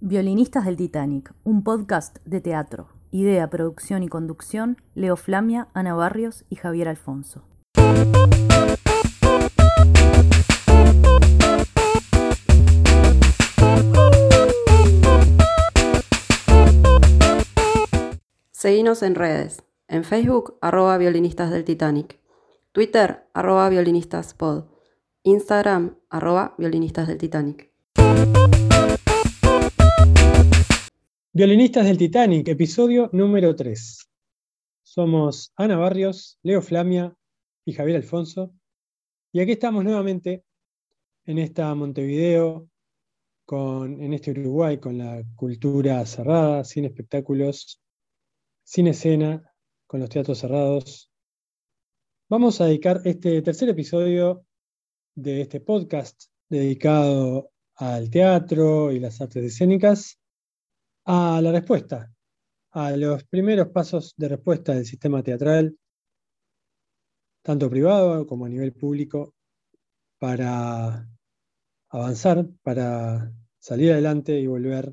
Violinistas del Titanic, un podcast de teatro. Idea, producción y conducción, Leo Flamia, Ana Barrios y Javier Alfonso. Seguinos en redes. En Facebook, arroba violinistas del Titanic. Twitter, arroba violinistaspod. Instagram, arroba violinistas del Titanic. Violinistas del Titanic, episodio número 3. Somos Ana Barrios, Leo Flamia y Javier Alfonso. Y aquí estamos nuevamente en esta Montevideo, con, en este Uruguay, con la cultura cerrada, sin espectáculos, sin escena, con los teatros cerrados. Vamos a dedicar este tercer episodio de este podcast dedicado al teatro y las artes escénicas a la respuesta, a los primeros pasos de respuesta del sistema teatral, tanto privado como a nivel público, para avanzar, para salir adelante y volver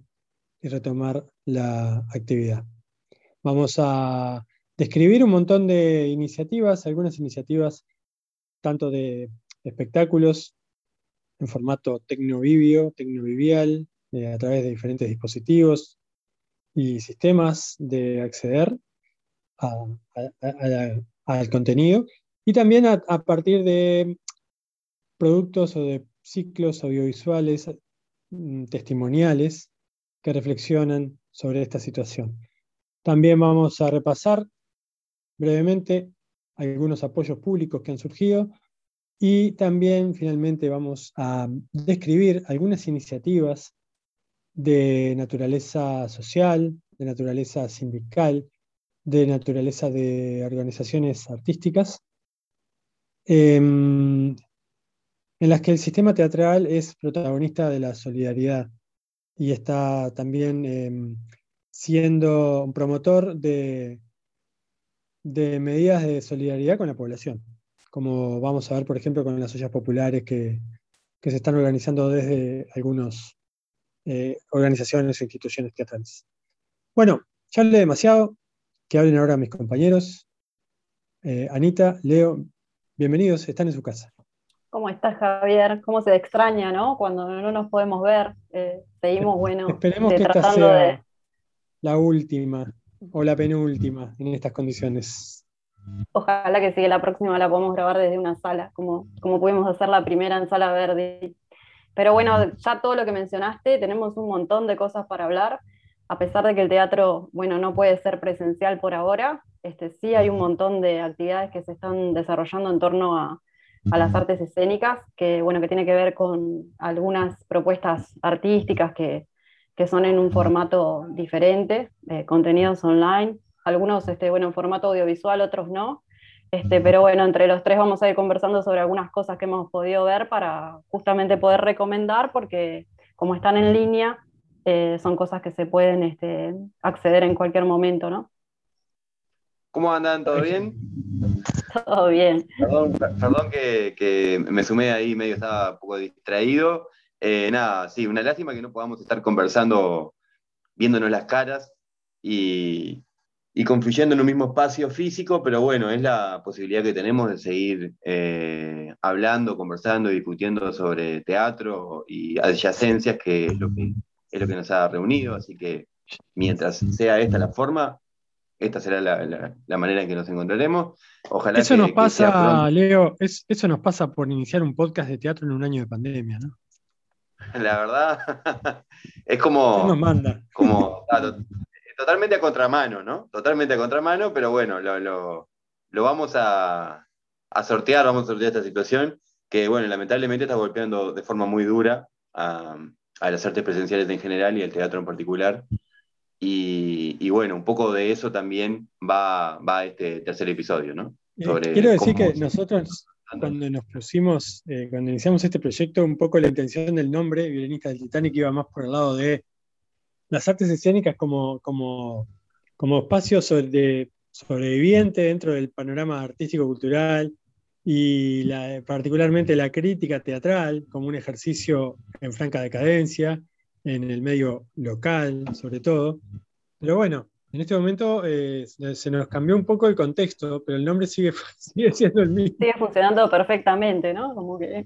y retomar la actividad. Vamos a describir un montón de iniciativas, algunas iniciativas tanto de espectáculos en formato tecnovivio, tecnovivial, eh, a través de diferentes dispositivos y sistemas de acceder al contenido, y también a, partir de productos o de ciclos audiovisuales mm, testimoniales que reflexionan sobre esta situación. También vamos a repasar brevemente algunos apoyos públicos que han surgido y también finalmente vamos a describir algunas iniciativas de naturaleza social, de naturaleza sindical, de naturaleza de organizaciones artísticas, em, en las que el sistema teatral es protagonista de la solidaridad y está también em, siendo un promotor de, de medidas de solidaridad con la población, como vamos a ver, por ejemplo, con las ollas populares que, se están organizando desde algunas eh, organizaciones e instituciones teatrales. Bueno, ya hablé demasiado, que hablen ahora mis compañeros. Eh, Anita, Leo, bienvenidos, están en su casa. ¿Cómo estás, Javier? ¿Cómo se extraña, no? Cuando no nos podemos ver, eh, seguimos, bueno, Esperemos que esta sea... de la última o la penúltima en estas condiciones. Ojalá que sí, la próxima la podamos grabar desde una sala, como, como pudimos hacer la primera en Sala Verde. Pero bueno, ya todo lo que mencionaste, tenemos un montón de cosas para hablar, a pesar de que el teatro, bueno, no puede ser presencial por ahora, este, sí hay un montón de actividades que se están desarrollando en torno a, a las artes escénicas, que, bueno, que tiene que ver con algunas propuestas artísticas que, que son en un formato diferente, eh, contenidos online, algunos este, bueno, en formato audiovisual, otros no. Este, pero bueno, entre los tres vamos a ir conversando sobre algunas cosas que hemos podido ver para justamente poder recomendar, porque como están en línea, eh, son cosas que se pueden este, acceder en cualquier momento, ¿no? ¿Cómo andan? ¿Todo bien? Todo bien. Perdón, que, que, me sumé ahí, medio estaba un poco distraído. Eh, nada, sí, una lástima que no podamos estar conversando, viéndonos las caras y, confluyendo en un mismo espacio físico, pero bueno, es la posibilidad que tenemos de seguir eh, hablando, conversando, discutiendo sobre teatro y adyacencias, que es lo que, es lo que nos ha reunido, así que mientras sea esta la forma, esta será la, manera en que nos encontraremos. Ojalá eso nos pasa, Leo, eso nos pasa por iniciar un podcast de teatro en un año de pandemia, ¿no? La verdad, es como. manda? como totalmente a contramano, ¿no? Totalmente a contramano, pero bueno, lo, vamos a, sortear, vamos a sortear esta situación que, bueno, lamentablemente está golpeando de forma muy dura a, las artes presenciales en general y el teatro en particular. Y, bueno, un poco de eso también va, va este tercer episodio, ¿no? Eh, quiero decir que nosotros cuando nos pusimos, eh, cuando iniciamos este proyecto, un poco la intención del nombre, Violinista del Titanic, iba más por el lado de las artes escénicas como, como, como espacio sobre, sobreviviente dentro del panorama artístico-cultural y particularmente la crítica teatral como un ejercicio en franca decadencia en el medio local, sobre todo. Pero bueno, en este momento eh, se nos cambió un poco el contexto, pero el nombre sigue, sigue siendo el mismo. Sigue funcionando perfectamente, ¿no? Como que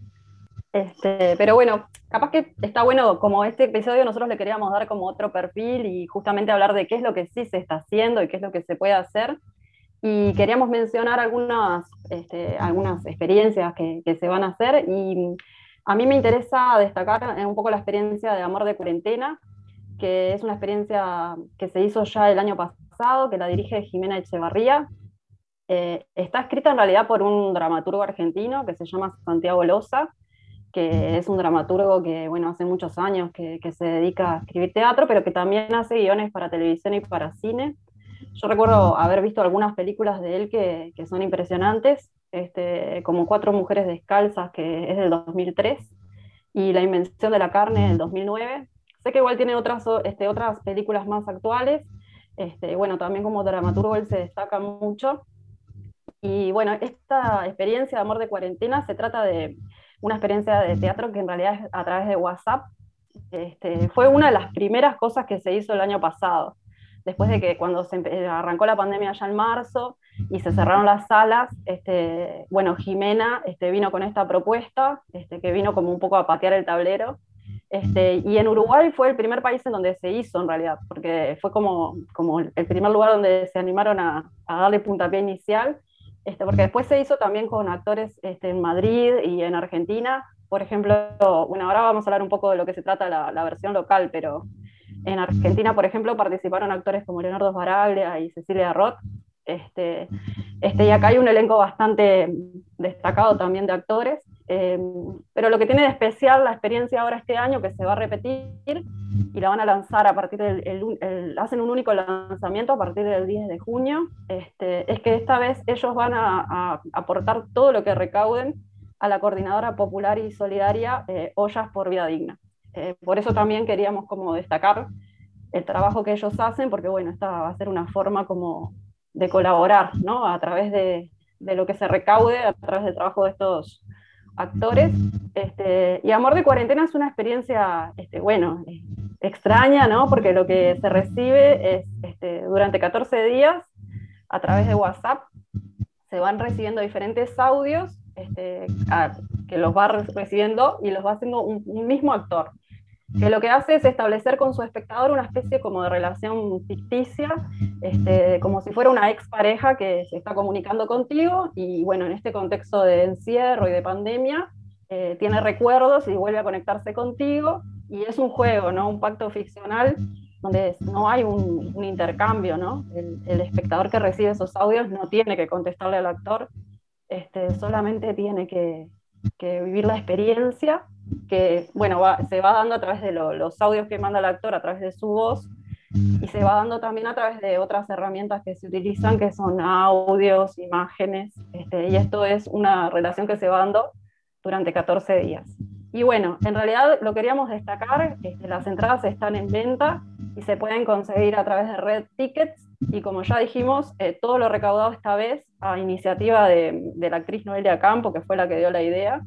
este, pero bueno, capaz que está bueno, como este episodio nosotros le queríamos dar como otro perfil y justamente hablar de qué es lo que sí se está haciendo y qué es lo que se puede hacer. Y queríamos mencionar algunas, este, algunas experiencias que, que, se van a hacer y a mí me interesa destacar un poco la experiencia de Amor de Cuarentena, que es una experiencia que se hizo ya el año pasado, que la dirige Jimena Echevarría. Eh, está escrita en realidad por un dramaturgo argentino que se llama Santiago Loza, que es un dramaturgo que, bueno, hace muchos años que, se dedica a escribir teatro, pero que también hace guiones para televisión y para cine. Yo recuerdo haber visto algunas películas de él que, son impresionantes, este, como Cuatro Mujeres Descalzas, que es del 2003, y La Invención de la Carne del 2009. Sé que igual tiene otras, este, otras películas más actuales, este, bueno, también como dramaturgo él se destaca mucho. Y bueno, esta experiencia de amor de cuarentena se trata de una experiencia de teatro que en realidad es a través de WhatsApp. Este, fue una de las primeras cosas que se hizo el año pasado, después de que cuando se arrancó la pandemia ya en marzo y se cerraron las salas, este, bueno, Jimena este, vino con esta propuesta, este, que vino como un poco a patear el tablero. Este, y en Uruguay fue el primer país en donde se hizo en realidad, porque fue como, como el primer lugar donde se animaron a, a darle puntapié inicial este, porque después se hizo también con actores este, en Madrid y en Argentina. Por ejemplo, bueno, ahora vamos a hablar un poco de lo que se trata la, versión local, pero en Argentina, por ejemplo, participaron actores como Leonardo Baraglia y Cecilia Roth. Este, este, y acá hay un elenco bastante destacado también de actores. Em, pero lo que tiene de especial la experiencia ahora este año, que se va a repetir y la van a lanzar a partir del, hacen un único lanzamiento a partir del 10 de junio, este, es que esta vez ellos van a, aportar todo lo que recauden a la Coordinadora Popular y Solidaria eh, Ollas por Vida Digna. Eh, por eso también queríamos como destacar el trabajo que ellos hacen, porque bueno, esta va a ser una forma como de colaborar, ¿no? A través de, de lo que se recaude, a través del trabajo de estos actores. Este, y Amor de Cuarentena es una experiencia, este, bueno, extraña, ¿no? Porque lo que se recibe es este, durante 14 días a través de WhatsApp, se van recibiendo diferentes audios este, que los va recibiendo y los va haciendo un mismo actor que lo que hace es establecer con su espectador una especie como de relación ficticia, este, como si fuera una expareja que se está comunicando contigo y bueno, en este contexto de encierro y de pandemia, eh, tiene recuerdos y vuelve a conectarse contigo y es un juego, ¿no? un pacto ficcional donde no hay un, intercambio, ¿no? El, espectador que recibe esos audios no tiene que contestarle al actor, este, solamente tiene que, que vivir la experiencia que, bueno, se va dando a través de los audios que manda el actor, a través de su voz, y se va dando también a través de otras herramientas que se utilizan, que son audios, imágenes, este, y esto es una relación que se va dando durante 14 días. Y bueno, en realidad lo queríamos destacar, este, las entradas están en venta y se pueden conseguir a través de Red Tickets, y como ya dijimos, eh, todo lo recaudado esta vez a iniciativa de, de la actriz Noelia Campo, que fue la que dio la idea,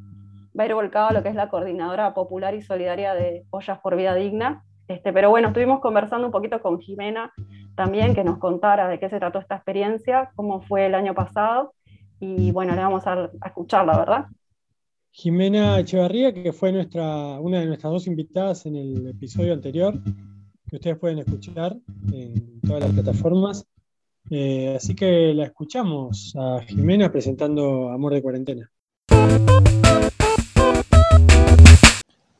va a ir volcado a lo que es la coordinadora popular y solidaria de Ollas por Vida Digna. Este, pero bueno, estuvimos conversando un poquito con Jimena también, que nos contara de qué se trató esta experiencia, cómo fue el año pasado, y bueno, le vamos a, escucharla, ¿verdad? Jimena Echevarría, que fue nuestra, una de nuestras dos invitadas en el episodio anterior, que ustedes pueden escuchar en todas las plataformas. Eh, así que la escuchamos a Jimena presentando Amor de Cuarentena.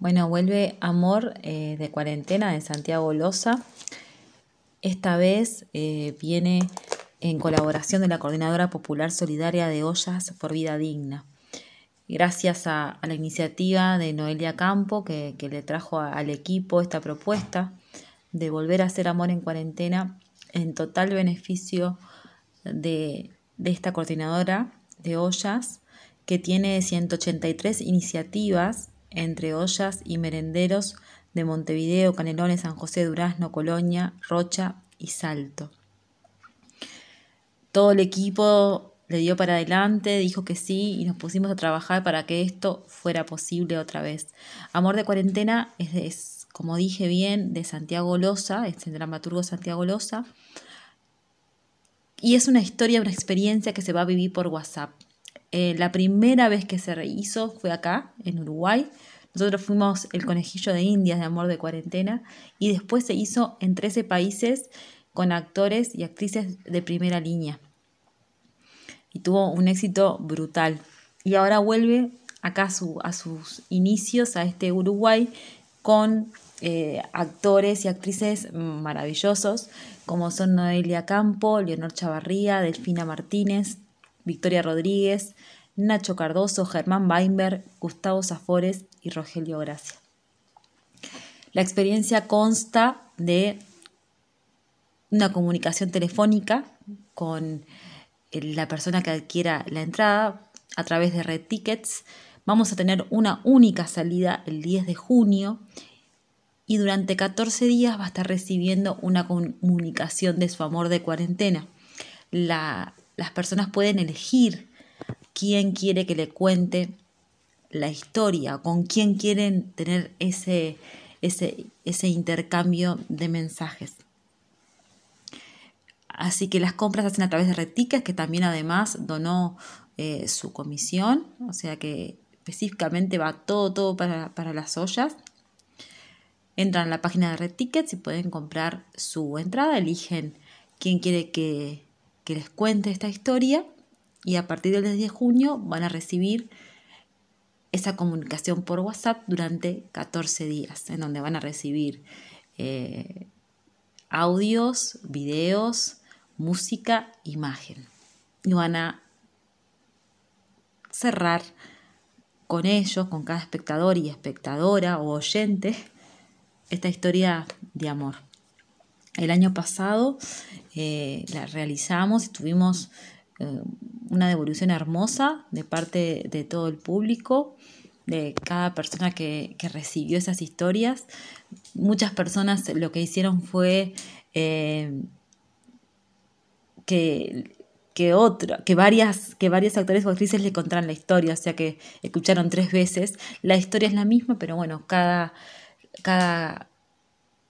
Bueno, vuelve Amor eh, de Cuarentena de Santiago Loza. Esta vez eh, viene en colaboración de la Coordinadora Popular Solidaria de Ollas por Vida Digna. Gracias a, la iniciativa de Noelia Campo, que, le trajo al equipo esta propuesta de volver a hacer amor en cuarentena en total beneficio de, de esta coordinadora de ollas, que tiene 183 iniciativas entre ollas y merenderos de Montevideo, Canelones, San José, Durazno, Colonia, Rocha y Salto. Todo el equipo le dio para adelante, dijo que sí y nos pusimos a trabajar para que esto fuera posible otra vez. Amor de cuarentena es, como dije bien, de Santiago Loza, este dramaturgo Santiago Loza. Y es una historia, una experiencia que se va a vivir por WhatsApp. Eh, la primera vez que se hizo fue acá, en Uruguay. Nosotros fuimos el conejillo de Indias de Amor de Cuarentena y después se hizo en 13 países con actores y actrices de primera línea. Y tuvo un éxito brutal. Y ahora vuelve acá a, sus inicios, a este Uruguay, con eh, actores y actrices maravillosos, como son Noelia Campo, Leonor Chavarría, Delfina Martínez, Victoria Rodríguez, Nacho Cardoso, Germán Weinberg, Gustavo Zafores y Rogelio Gracia. La experiencia consta de una comunicación telefónica con la persona que adquiera la entrada a través de Red Tickets. Vamos a tener una única salida el 10 de junio y durante 14 días va a estar recibiendo una comunicación de su amor de cuarentena. Las personas pueden elegir quién quiere que le cuente la historia, con quién quieren tener ese, ese, ese intercambio de mensajes. Así que las compras se hacen a través de Reticas, que también además donó eh, su comisión, o sea que específicamente va todo, todo para, para las ollas. Entran a la página de Red Tickets y pueden comprar su entrada, eligen quién quiere que, que les cuente esta historia y a partir del 10 de junio van a recibir esa comunicación por WhatsApp durante 14 días, en donde van a recibir eh, audios, videos, música, imagen. Y van a cerrar con ellos, con cada espectador y espectadora o oyente, esta historia de amor. El año pasado eh, la realizamos y tuvimos eh, una devolución hermosa de parte de todo el público, de cada persona que, recibió esas historias. Muchas personas lo que hicieron fue eh, que, que, que, varias, que varios actores o actrices le contaran la historia, o sea que escucharon tres veces. La historia es la misma, pero bueno, cada, cada,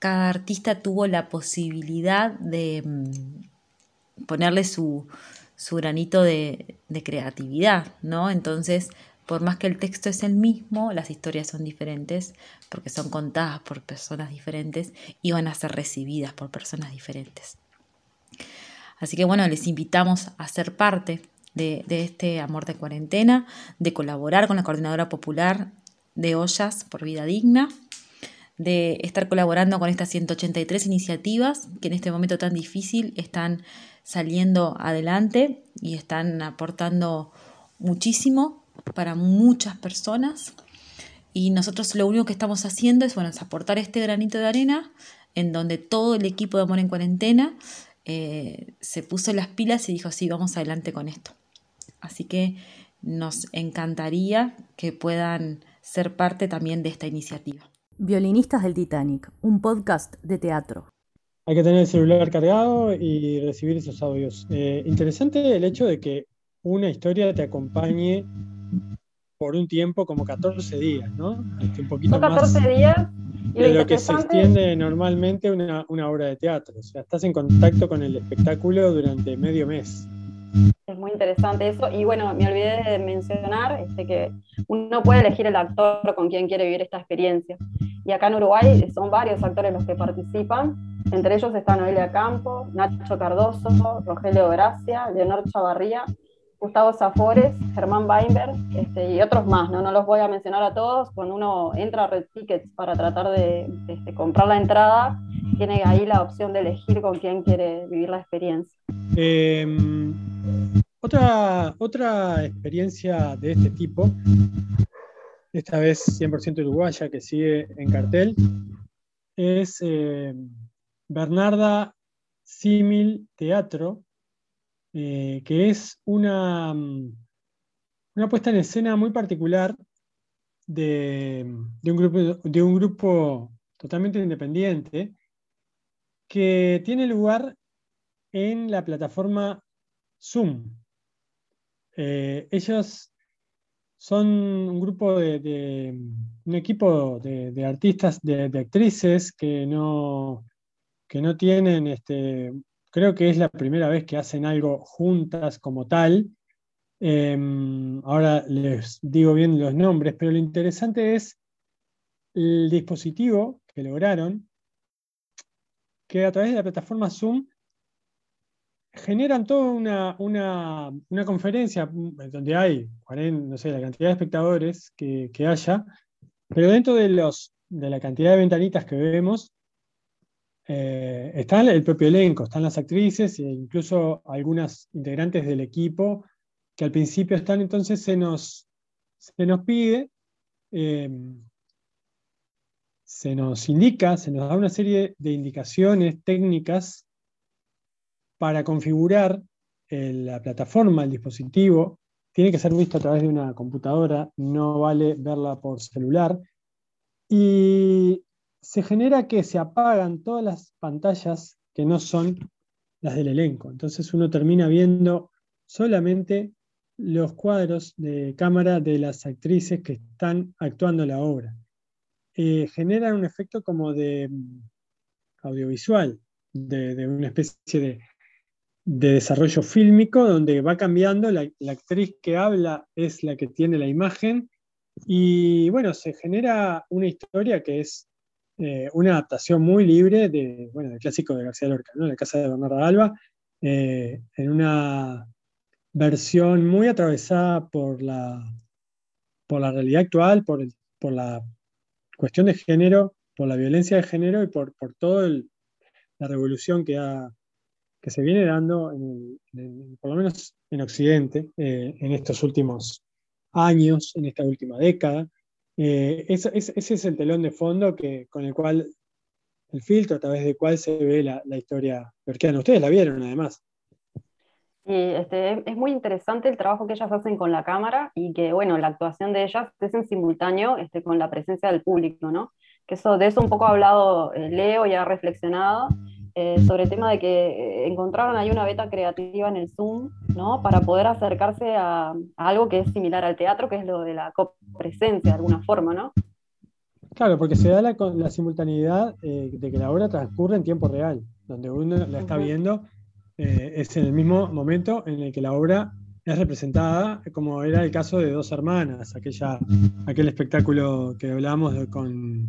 cada artista tuvo la posibilidad de mm, ponerle su, su granito de, creatividad, ¿no? Entonces, por más que el texto es el mismo, las historias son diferentes porque son contadas por personas diferentes y van a ser recibidas por personas diferentes. Así que bueno, les invitamos a ser parte de, de, este amor de cuarentena, de colaborar con la Coordinadora Popular de Ollas por Vida Digna, de estar colaborando con estas 183 iniciativas que en este momento tan difícil están saliendo adelante y están aportando muchísimo para muchas personas. Y nosotros lo único que estamos haciendo es, bueno, aportar este granito de arena en donde todo el equipo de Amor en Cuarentena eh, se puso las pilas y dijo, sí, vamos adelante con esto. Así que nos encantaría que puedan ser parte también de esta iniciativa. Violinistas del Titanic, un podcast de teatro. Hay que tener el celular cargado y recibir esos audios. Eh, interesante el hecho de que una historia te acompañe por un tiempo como 14 días, ¿no? Este, un poquito Son 14 días. de lo que se extiende normalmente una, una obra de teatro. O sea, estás en contacto con el espectáculo durante medio mes. Es muy interesante eso. Y bueno, me olvidé de mencionar este, que uno puede elegir el actor con quien quiere vivir esta experiencia. Y acá en Uruguay son varios actores los que participan. Entre ellos están Noelia Campo, Nacho Cardoso, Rogelio Gracia, Leonor Chavarría, Gustavo Zafores, Germán Weinberg este, y otros más. ¿no? no los voy a mencionar a todos. Cuando uno entra a Red Tickets para tratar de este, comprar la entrada, tiene ahí la opción de elegir con quién quiere vivir la experiencia. Em, otra, otra experiencia de este tipo, esta vez 100% uruguaya que sigue en cartel, es em, Bernarda Simil Teatro, eh, que es una, una puesta en escena muy particular de, un grupo, de un grupo totalmente independiente que tiene lugar en la plataforma Zoom. Eh, ellos son un grupo de, un equipo de, artistas, de, actrices que no, que no tienen, este, creo que es la primera vez que hacen algo juntas como tal. Em, ahora les digo bien los nombres, pero lo interesante es el dispositivo que lograron, que a través de la plataforma Zoom generan toda una, conferencia donde hay, no sé, la cantidad de espectadores que, haya, pero dentro de, los, de la cantidad de ventanitas que vemos, eh, está el propio elenco, están las actrices e incluso algunas integrantes del equipo que al principio están, entonces se nos, se nos pide, em, se nos indica, se nos da una serie de indicaciones técnicas para configurar eh, la plataforma, el dispositivo, tiene que ser visto a través de una computadora, no vale verla por celular. Y se genera que se apagan todas las pantallas que no son las del elenco. Entonces uno termina viendo solamente los cuadros de cámara de las actrices que están actuando la obra. Eh, genera un efecto como de mm, audiovisual, de una especie de, de desarrollo fílmico donde va cambiando, la, actriz que habla es la que tiene la imagen y bueno, se genera una historia que es eh, una adaptación muy libre de, bueno, del clásico de García Lorca. La casa de Bernarda Alba, eh, en una versión muy atravesada por la, por la realidad actual, por, por la cuestión de género, por la violencia de género y por, por toda la revolución que ha que se viene dando, por lo menos en Occidente, eh, en estos últimos años, en esta última década. Eh, ese, es el telón de fondo que, con el cual, el filtro a través del cual se ve la, la historia lorquiana. Ustedes la vieron además. Y este, es muy interesante el trabajo que ellas hacen con la cámara y que, bueno, la actuación de ellas es en simultáneo este, con la presencia del público, ¿no? Que eso, de eso un poco ha hablado eh, Leo y ha reflexionado, eh, sobre el tema de que eh, encontraron ahí una beta creativa en el Zoom, ¿no? Para poder acercarse a, algo que es similar al teatro, que es lo de la copresencia, de alguna forma, ¿no? Claro, porque se da la, la simultaneidad eh, de que la obra transcurre en tiempo real, donde uno la está viendo, es en el mismo momento en el que la obra es representada, como era el caso de Dos Hermanas, aquella, aquel espectáculo que hablamos con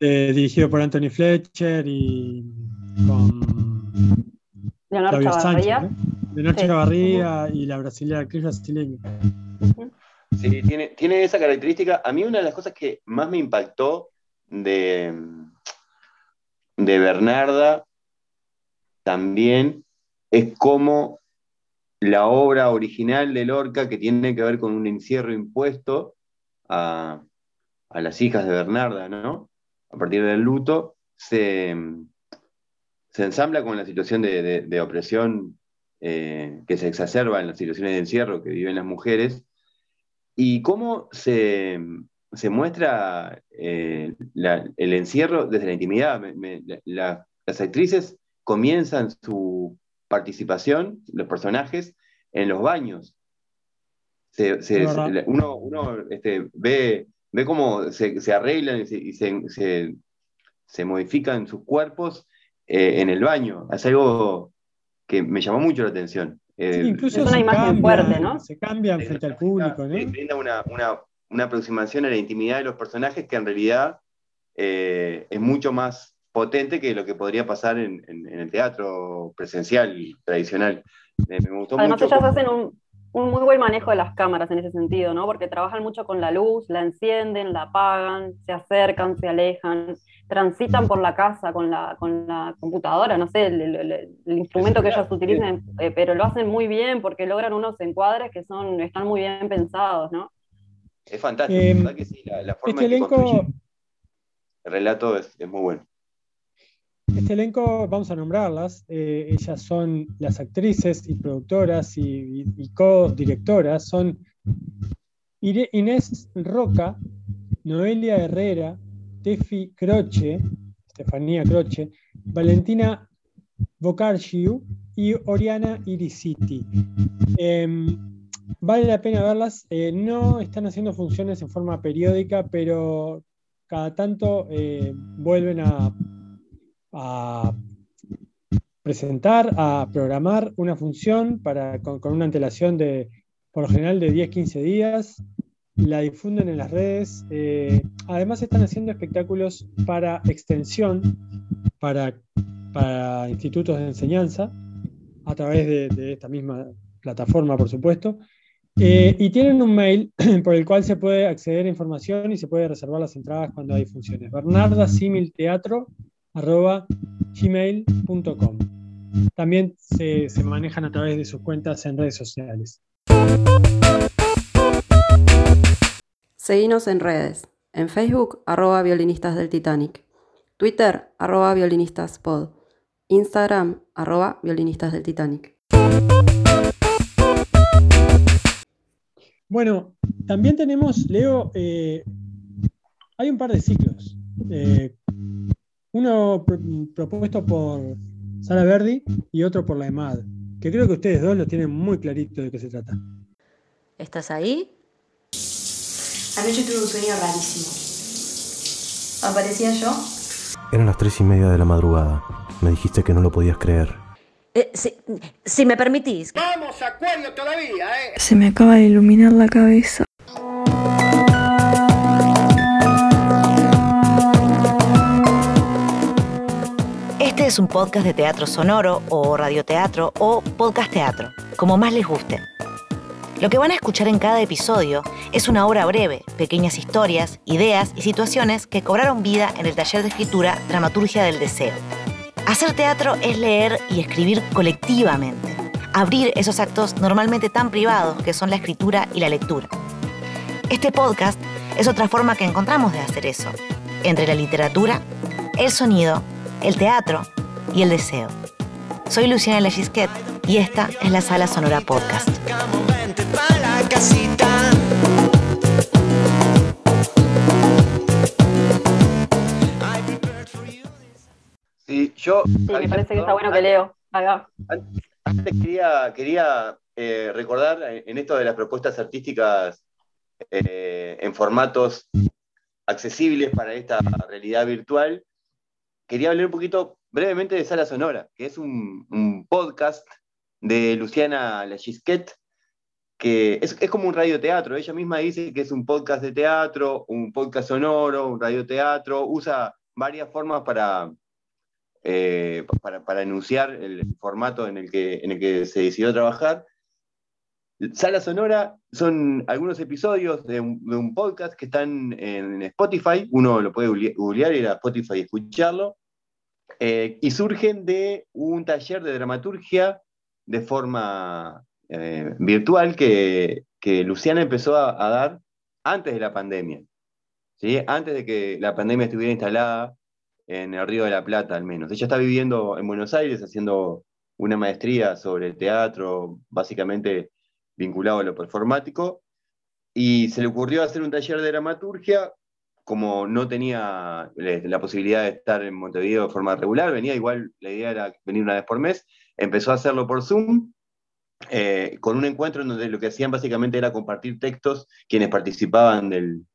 eh, dirigido por Anthony Fletcher y con Leonardo Chavarría. Leonardo Chavarría y la brasileña, actriz brasileña. Sí, tiene, tiene esa característica. A mí una de las cosas que más me impactó de, de Bernarda también es cómo la obra original de Lorca, que tiene que ver con un encierro impuesto a, a las hijas de Bernarda, ¿no? A partir del luto, se, ensambla con la situación de, opresión eh, que se exacerba en las situaciones de encierro que viven las mujeres, y cómo se, muestra eh, el encierro desde la intimidad. las actrices comienzan su participación, los personajes, en los baños. uno, este, ve ve cómo se, arreglan y, se, modifican sus cuerpos eh, en el baño. Es algo que me llamó mucho la atención. incluso es una imagen fuerte, ¿no? Se cambian frente al público, ¿no? Brinda una, aproximación a la intimidad de los personajes que en realidad eh, es mucho más potente que lo que podría pasar en, el teatro presencial tradicional. Me, gustó Además, ellas hacen un, un muy buen manejo de las cámaras en ese sentido, ¿no? Porque trabajan mucho con la luz, la encienden, la apagan, se acercan, se alejan, transitan por la casa con la, con la computadora, no sé, el, instrumento que ellos utilizan, eh, pero lo hacen muy bien porque logran unos encuadres que son, están muy bien pensados, ¿no? Es fantástico, eh, ¿verdad que sí? La, forma este elenco... el relato es muy bueno. Este elenco, vamos a nombrarlas, eh, ellas son las actrices y productoras y, co-directoras, son Inés Roca, Noelia Herrera, Tefi Croce, Estefanía Croce, Valentina Bocargiu y Oriana Irisiti. Em, vale la pena verlas. Eh, no están haciendo funciones en forma periódica, pero cada tanto eh, vuelven a, a, presentar, a programar una función para, con, una antelación de, por lo general, de 10-15 días. La difunden en las redes. Eh, además están haciendo espectáculos para extensión, para, para institutos de enseñanza, a través de, esta misma plataforma, por supuesto. Eh, y tienen un mail por el cual se puede acceder a información y se puede reservar las entradas cuando hay funciones. bernardasimilteatro.gmail.com También se, se manejan a través de sus cuentas en redes sociales. Seguinos en redes. En Facebook, arroba violinistas del Titanic. Twitter, arroba violinistaspod. Instagram, arroba violinistas del Titanic. Bueno, también tenemos, Leo, eh, hay un par de ciclos. Eh, uno pr propuesto por Sara Verdi y otro por la EMAD, que creo que ustedes dos lo tienen muy clarito de qué se trata. ¿Estás ahí? Anoche tuve un sueño rarísimo. ¿Aparecía yo? Eran las tres y media de la madrugada. Me dijiste que no lo podías creer. Eh, si, si, me permitís. Vamos, Acuario, todavía, ¿eh? Se me acaba de iluminar la cabeza. Este es un podcast de teatro sonoro o radioteatro o podcast teatro, como más les guste. Lo que van a escuchar en cada episodio es una obra breve, pequeñas historias, ideas y situaciones que cobraron vida en el taller de escritura Dramaturgia del Deseo. Hacer teatro es leer y escribir colectivamente, abrir esos actos normalmente tan privados que son la escritura y la lectura. Este podcast es otra forma que encontramos de hacer eso, entre la literatura, el sonido, el teatro y el deseo. Soy Luciana Legisquet y esta es la Sala Sonora Podcast. Sí, yo. Sí, me parece que está bueno que leo. Haga. Antes quería, quería eh, recordar en esto de las propuestas artísticas eh, en formatos accesibles para esta realidad virtual, quería hablar un poquito brevemente de Sala Sonora, que es un, podcast de Luciana Lachisquet, que es, como un radioteatro. Ella misma dice que es un podcast de teatro, un podcast sonoro, un radioteatro, usa varias formas para, eh, para, enunciar el formato en el, que, en el que se decidió trabajar. Sala Sonora son algunos episodios de un, de un, podcast que están en Spotify, uno lo puede googlear, ir a Spotify y escucharlo, eh, y surgen de un taller de dramaturgia de forma eh, virtual que, Luciana empezó a, dar antes de la pandemia, ¿sí? antes de que la pandemia estuviera instalada en el Río de la Plata al menos. Ella está viviendo en Buenos Aires haciendo una maestría sobre teatro, básicamente vinculado a lo performático, y se le ocurrió hacer un taller de dramaturgia, como no tenía la posibilidad de estar en Montevideo de forma regular, venía igual, la idea era venir una vez por mes, empezó a hacerlo por Zoom, eh, con un encuentro en donde lo que hacían básicamente era compartir textos quienes participaban del,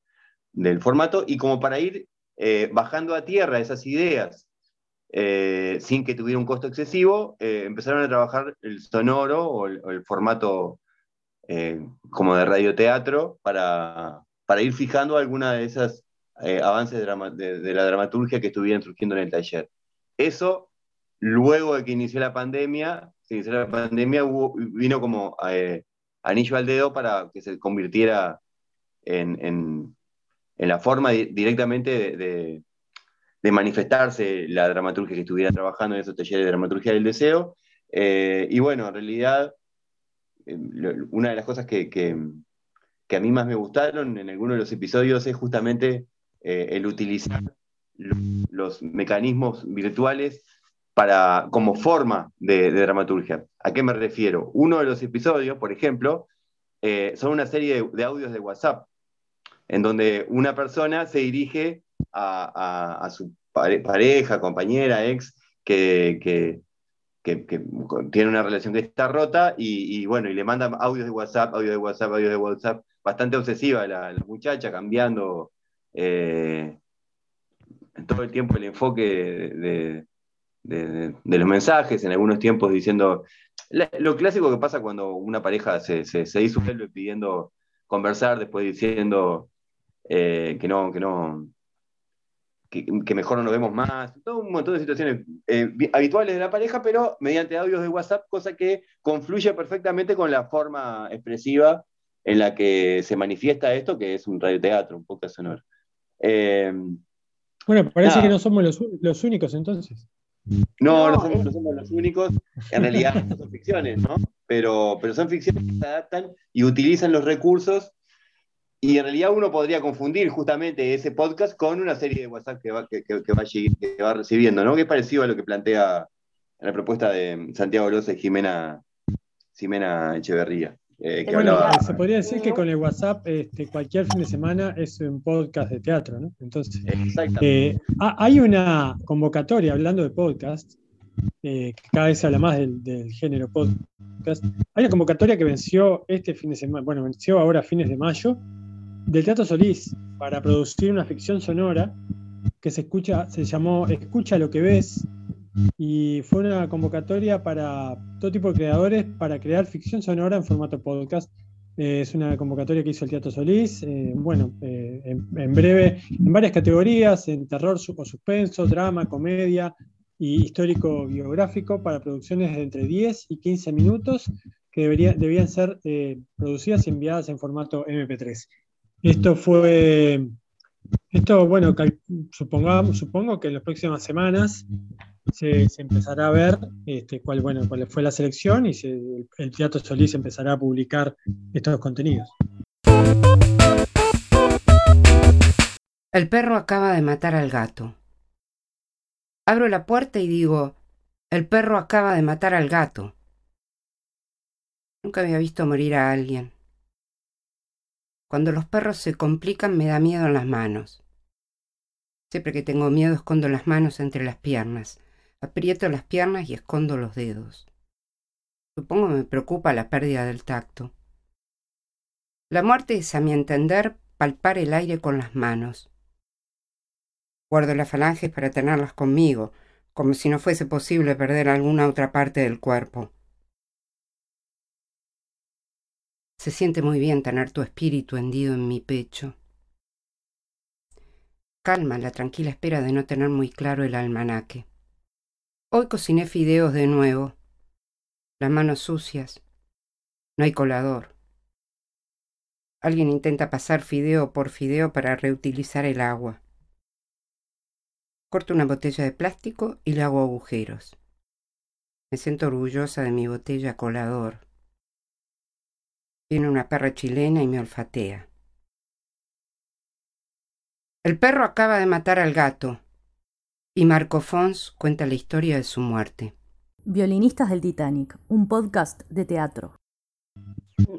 del formato, y como para ir eh, bajando a tierra esas ideas eh, sin que tuviera un costo excesivo, eh, empezaron a trabajar el sonoro o el, formato eh, como de radioteatro para, para ir fijando alguna de esas avances de, la dramaturgia que estuvieran surgiendo en el taller. Eso, luego de que inició la pandemia, se inició la pandemia, vino como anillo al dedo para que se convirtiera en, en la forma directamente de, manifestarse la dramaturgia que estuviera trabajando en esos talleres de dramaturgia del deseo. Eh, y bueno, en realidad, eh, una de las cosas que, que, que, a mí más me gustaron en algunos de los episodios es justamente eh, el utilizar los, mecanismos virtuales para, como forma de, dramaturgia. ¿A qué me refiero? Uno de los episodios, por ejemplo, son una serie de audios de WhatsApp en donde una persona se dirige a, su pare, pareja, compañera, ex, que, tiene una relación que está rota y, bueno, y le manda audios de WhatsApp, audios de WhatsApp, audios de WhatsApp, bastante obsesiva la, la muchacha, cambiando eh, todo el tiempo el enfoque de, los mensajes, en algunos tiempos diciendo, lo clásico que pasa cuando una pareja se, se, disuelve pidiendo conversar, después diciendo eh, que no, que no, que, mejor no nos vemos más, todo un montón de situaciones eh, habituales de la pareja, pero mediante audios de WhatsApp, cosa que confluye perfectamente con la forma expresiva en la que se manifiesta esto, que es un radioteatro, un poco sonoro. Eh, bueno, parece que no somos los, únicos entonces. No, no, somos, los únicos. En realidad son ficciones, ¿no? Pero, pero son ficciones que se adaptan y utilizan los recursos y en realidad uno podría confundir justamente ese podcast con una serie de WhatsApp que va, que, va, recibiendo, ¿no? Que es parecido a lo que plantea la propuesta de Santiago Loza y Jimena, Jimena Echeverría. Eh, bueno, se podría decir que con el WhatsApp este, cualquier fin de semana es un podcast de teatro, ¿no? Entonces, eh, hay una convocatoria hablando de podcast, eh, que cada vez se habla más del, del, género podcast. Hay una convocatoria que venció este fin de semana, bueno, venció ahora a fines de mayo, del Teatro Solís para producir una ficción sonora que se escucha, se llamó Escucha lo que ves y fue una convocatoria para todo tipo de creadores para crear ficción sonora en formato podcast. Eh, es una convocatoria que hizo el Teatro Solís, eh, bueno, eh, en, breve, en varias categorías, en terror o suspenso, drama, comedia y histórico biográfico para producciones de entre 10 y 15 minutos que debería, debían ser producidas y enviadas en formato MP3. Esto fue, esto, bueno, supongamos, supongo que en las próximas semanas se, empezará a ver este, cuál, bueno, cuál fue la selección y el Teatro Solís empezará a publicar estos contenidos. El perro acaba de matar al gato. Abro la puerta y digo, el perro acaba de matar al gato. Nunca había visto morir a alguien. Cuando los perros se complican me da miedo en las manos. Siempre que tengo miedo escondo las manos entre las piernas. Aprieto las piernas y escondo los dedos. Supongo me preocupa la pérdida del tacto. La muerte es, a mi entender, palpar el aire con las manos. Guardo las falanges para tenerlas conmigo, como si no fuese posible perder alguna otra parte del cuerpo. Se siente muy bien tener tu espíritu hendido en mi pecho. Calma la tranquila espera de no tener muy claro el almanaque. Hoy cociné fideos de nuevo. Las manos sucias. No hay colador. Alguien intenta pasar fideo por fideo para reutilizar el agua. Corto una botella de plástico y le hago agujeros. Me siento orgullosa de mi botella colador. Tiene una perra chilena y me olfatea. El perro acaba de matar al gato y Marco Fons cuenta la historia de su muerte. Violinistas del Titanic, un podcast de teatro.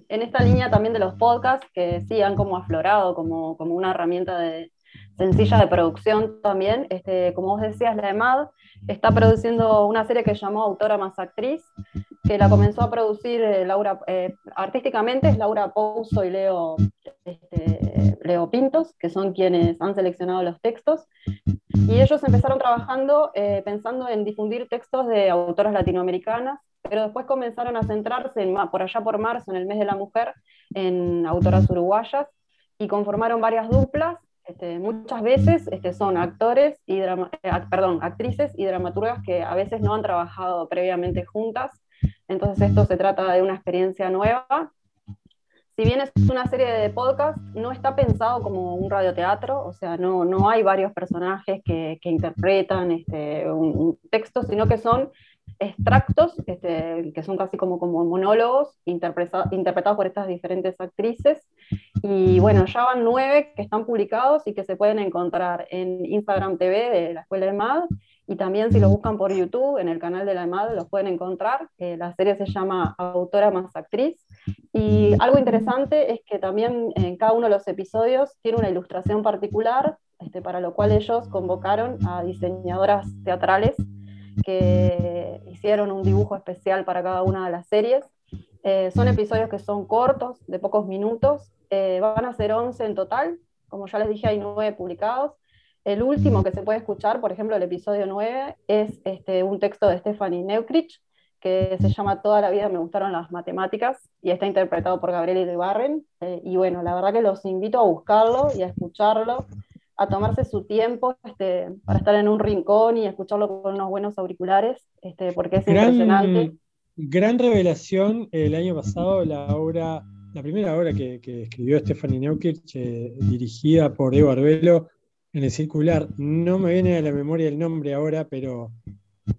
En esta línea también de los podcasts que sí han como aflorado como, como una herramienta de, sencilla de producción también, este, como vos decías, la EMAD está produciendo una serie que llamó Autora más Actriz, que la comenzó a producir eh, Laura, eh, artísticamente es Laura Pouso y Leo, este, Leo Pintos, que son quienes han seleccionado los textos. Y ellos empezaron trabajando eh, pensando en difundir textos de autoras latinoamericanas, pero después comenzaron a centrarse en, por allá por marzo, en el mes de la mujer, en autoras uruguayas y conformaron varias duplas este, muchas veces este, son actores y perdón, actrices y dramaturgas que a veces no han trabajado previamente juntas entonces esto se trata de una experiencia nueva. Si bien es una serie de podcast, no está pensado como un radioteatro, o sea, no, no hay varios personajes que, que interpretan este, un, texto, sino que son extractos, este, que son casi como, como monólogos interpretados por estas diferentes actrices. Y bueno, ya van nueve que están publicados y que se pueden encontrar en Instagram TV de la Escuela de MAD y también si lo buscan por YouTube, en el canal de la EMAD, los pueden encontrar. Eh, la serie se llama Autora más Actriz. Y algo interesante es que también en cada uno de los episodios tiene una ilustración particular, este, para lo cual ellos convocaron a diseñadoras teatrales que hicieron un dibujo especial para cada una de las series. son episodios que son cortos, de pocos minutos. van a ser 11 en total. Como ya les dije, hay 9 publicados. El último que se puede escuchar, por ejemplo, el episodio 9, es este, un texto de Stephanie Neukrich, que se llama Toda la vida me gustaron las matemáticas y está interpretado por Gabriel Iribarren. Eh, y bueno, la verdad que los invito a buscarlo y a escucharlo, a tomarse su tiempo este, para estar en un rincón y escucharlo con unos buenos auriculares, este, porque es impresionante. Gran revelación el año pasado, la obra, la primera obra que, escribió Stephanie Neukrich, eh, dirigida por Evo Arbelo, en el circular. No me viene a la memoria el nombre ahora, pero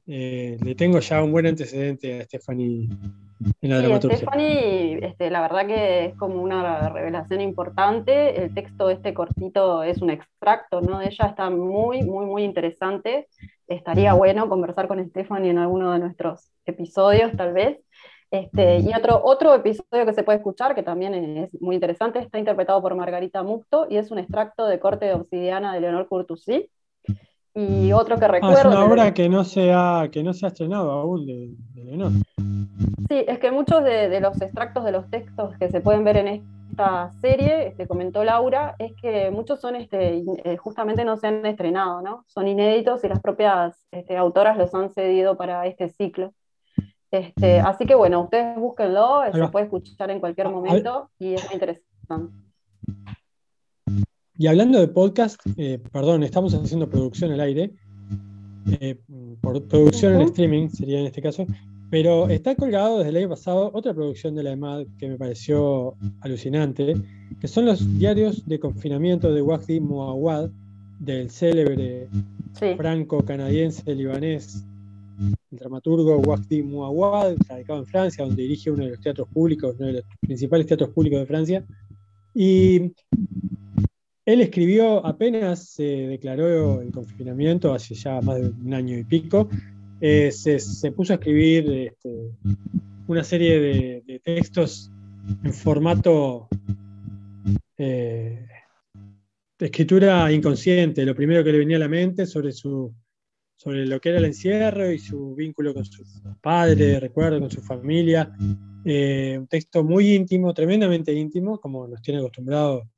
eh, le tengo ya un buen antecedente a Stephanie en la dramaturgia. Stephanie, este, la verdad que es como una revelación importante. El texto este cortito es un extracto ¿no? de ella, está muy, muy, muy interesante. Estaría bueno conversar con Stephanie en alguno de nuestros episodios, tal vez. Este, y otro, otro episodio que se puede escuchar, que también es muy interesante, está interpretado por Margarita Musto y es un extracto de corte de obsidiana de Leonor Curtusí. Y otro que recuerdo. Ah, es una obra que no se ha, que no se ha estrenado aún de, Leonor. Sí, es que muchos de, los extractos de los textos que se pueden ver en esta serie, este, comentó Laura, es que muchos son este, eh, justamente no se han estrenado, ¿no? Son inéditos y las propias este, autoras los han cedido para este ciclo. Este, así que bueno, ustedes búsquenlo, se puede escuchar en cualquier momento y es muy interesante. Y hablando de podcast, eh, perdón, estamos haciendo producción al aire, eh, por producción en streaming sería en este caso, pero está colgado desde el año pasado otra producción de la EMAD que me pareció alucinante, que son los diarios de confinamiento de Wahdi Mouawad, del célebre franco-canadiense libanés el dramaturgo Wahdi Mouawad, radicado en Francia, donde dirige uno de los teatros públicos, uno de los principales teatros públicos de Francia. Y él escribió, apenas se declaró el confinamiento, hace ya más de un año y pico, eh, se, puso a escribir este, una serie de, textos en formato eh, de escritura inconsciente, lo primero que le venía a la mente sobre su sobre lo que era el encierro y su vínculo con su padre, recuerdo, con su familia. Eh, un texto muy íntimo, tremendamente íntimo, como nos tiene acostumbrado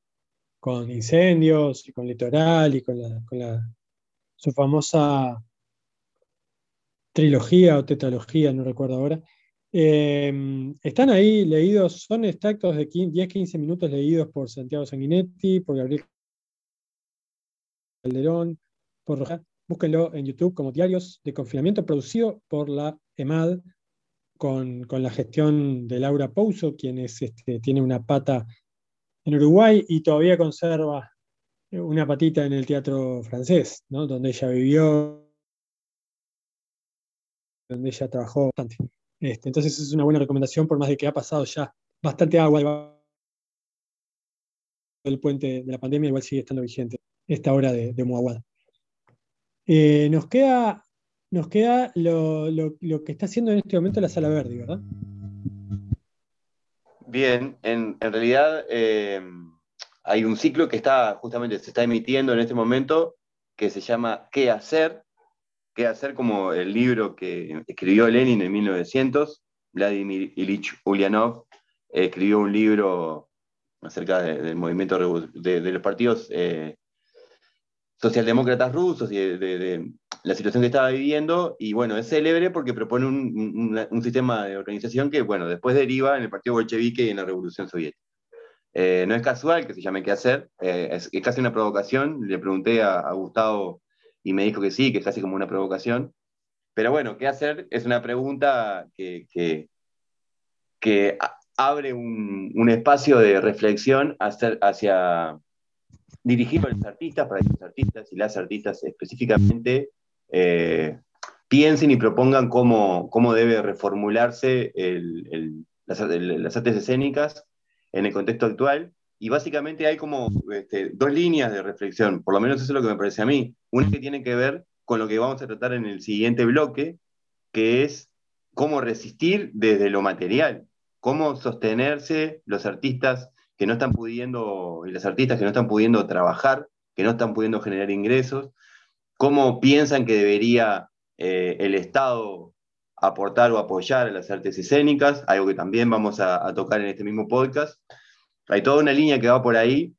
con incendios y con litoral y con, su famosa trilogía o tetralogía, no recuerdo ahora. Eh, están ahí leídos, son extractos de 10-15 minutos leídos por Santiago Sanguinetti, por Gabriel Calderón, por Rojas. Búsquenlo en YouTube como Diarios de Confinamiento, producido por la EMAD, con, la gestión de Laura Pouso, quien este, tiene una pata en Uruguay y todavía conserva una patita en el teatro francés, donde ella vivió, donde ella trabajó bastante. Este, entonces es una buena recomendación, por más de que ha pasado ya bastante agua del puente de la pandemia, igual sigue estando vigente esta hora de, de eh, nos queda, nos queda lo, que está haciendo en este momento la Sala Verde, ¿verdad? Bien, en, realidad eh, hay un ciclo que está justamente se está emitiendo en este momento que se llama ¿Qué hacer? ¿Qué hacer? Como el libro que escribió Lenin en 1900, Vladimir Ilich Ulyanov escribió un libro acerca del movimiento de, los partidos eh, socialdemócratas rusos y de, la situación que estaba viviendo. Y bueno, es célebre porque propone un, sistema de organización que, bueno, después deriva en el Partido Bolchevique y en la Revolución Soviética. Eh, no es casual que se llame qué hacer, eh, es, casi una provocación. Le pregunté a, Gustavo y me dijo que sí, que es casi como una provocación. Pero bueno, ¿qué hacer? Es una pregunta que, que, abre un, espacio de reflexión hacia dirigido a los artistas, para que los artistas y las artistas específicamente eh, piensen y propongan cómo, cómo debe reformularse las, artes escénicas en el contexto actual. Y básicamente hay como este, dos líneas de reflexión, por lo menos eso es lo que me parece a mí. Una que tiene que ver con lo que vamos a tratar en el siguiente bloque, que es cómo resistir desde lo material, cómo sostenerse los artistas que no están pudiendo, y las artistas que no están pudiendo trabajar, que no están pudiendo generar ingresos, cómo piensan que debería eh, el Estado aportar o apoyar a las artes escénicas, algo que también vamos a, tocar en este mismo podcast. Hay toda una línea que va por ahí.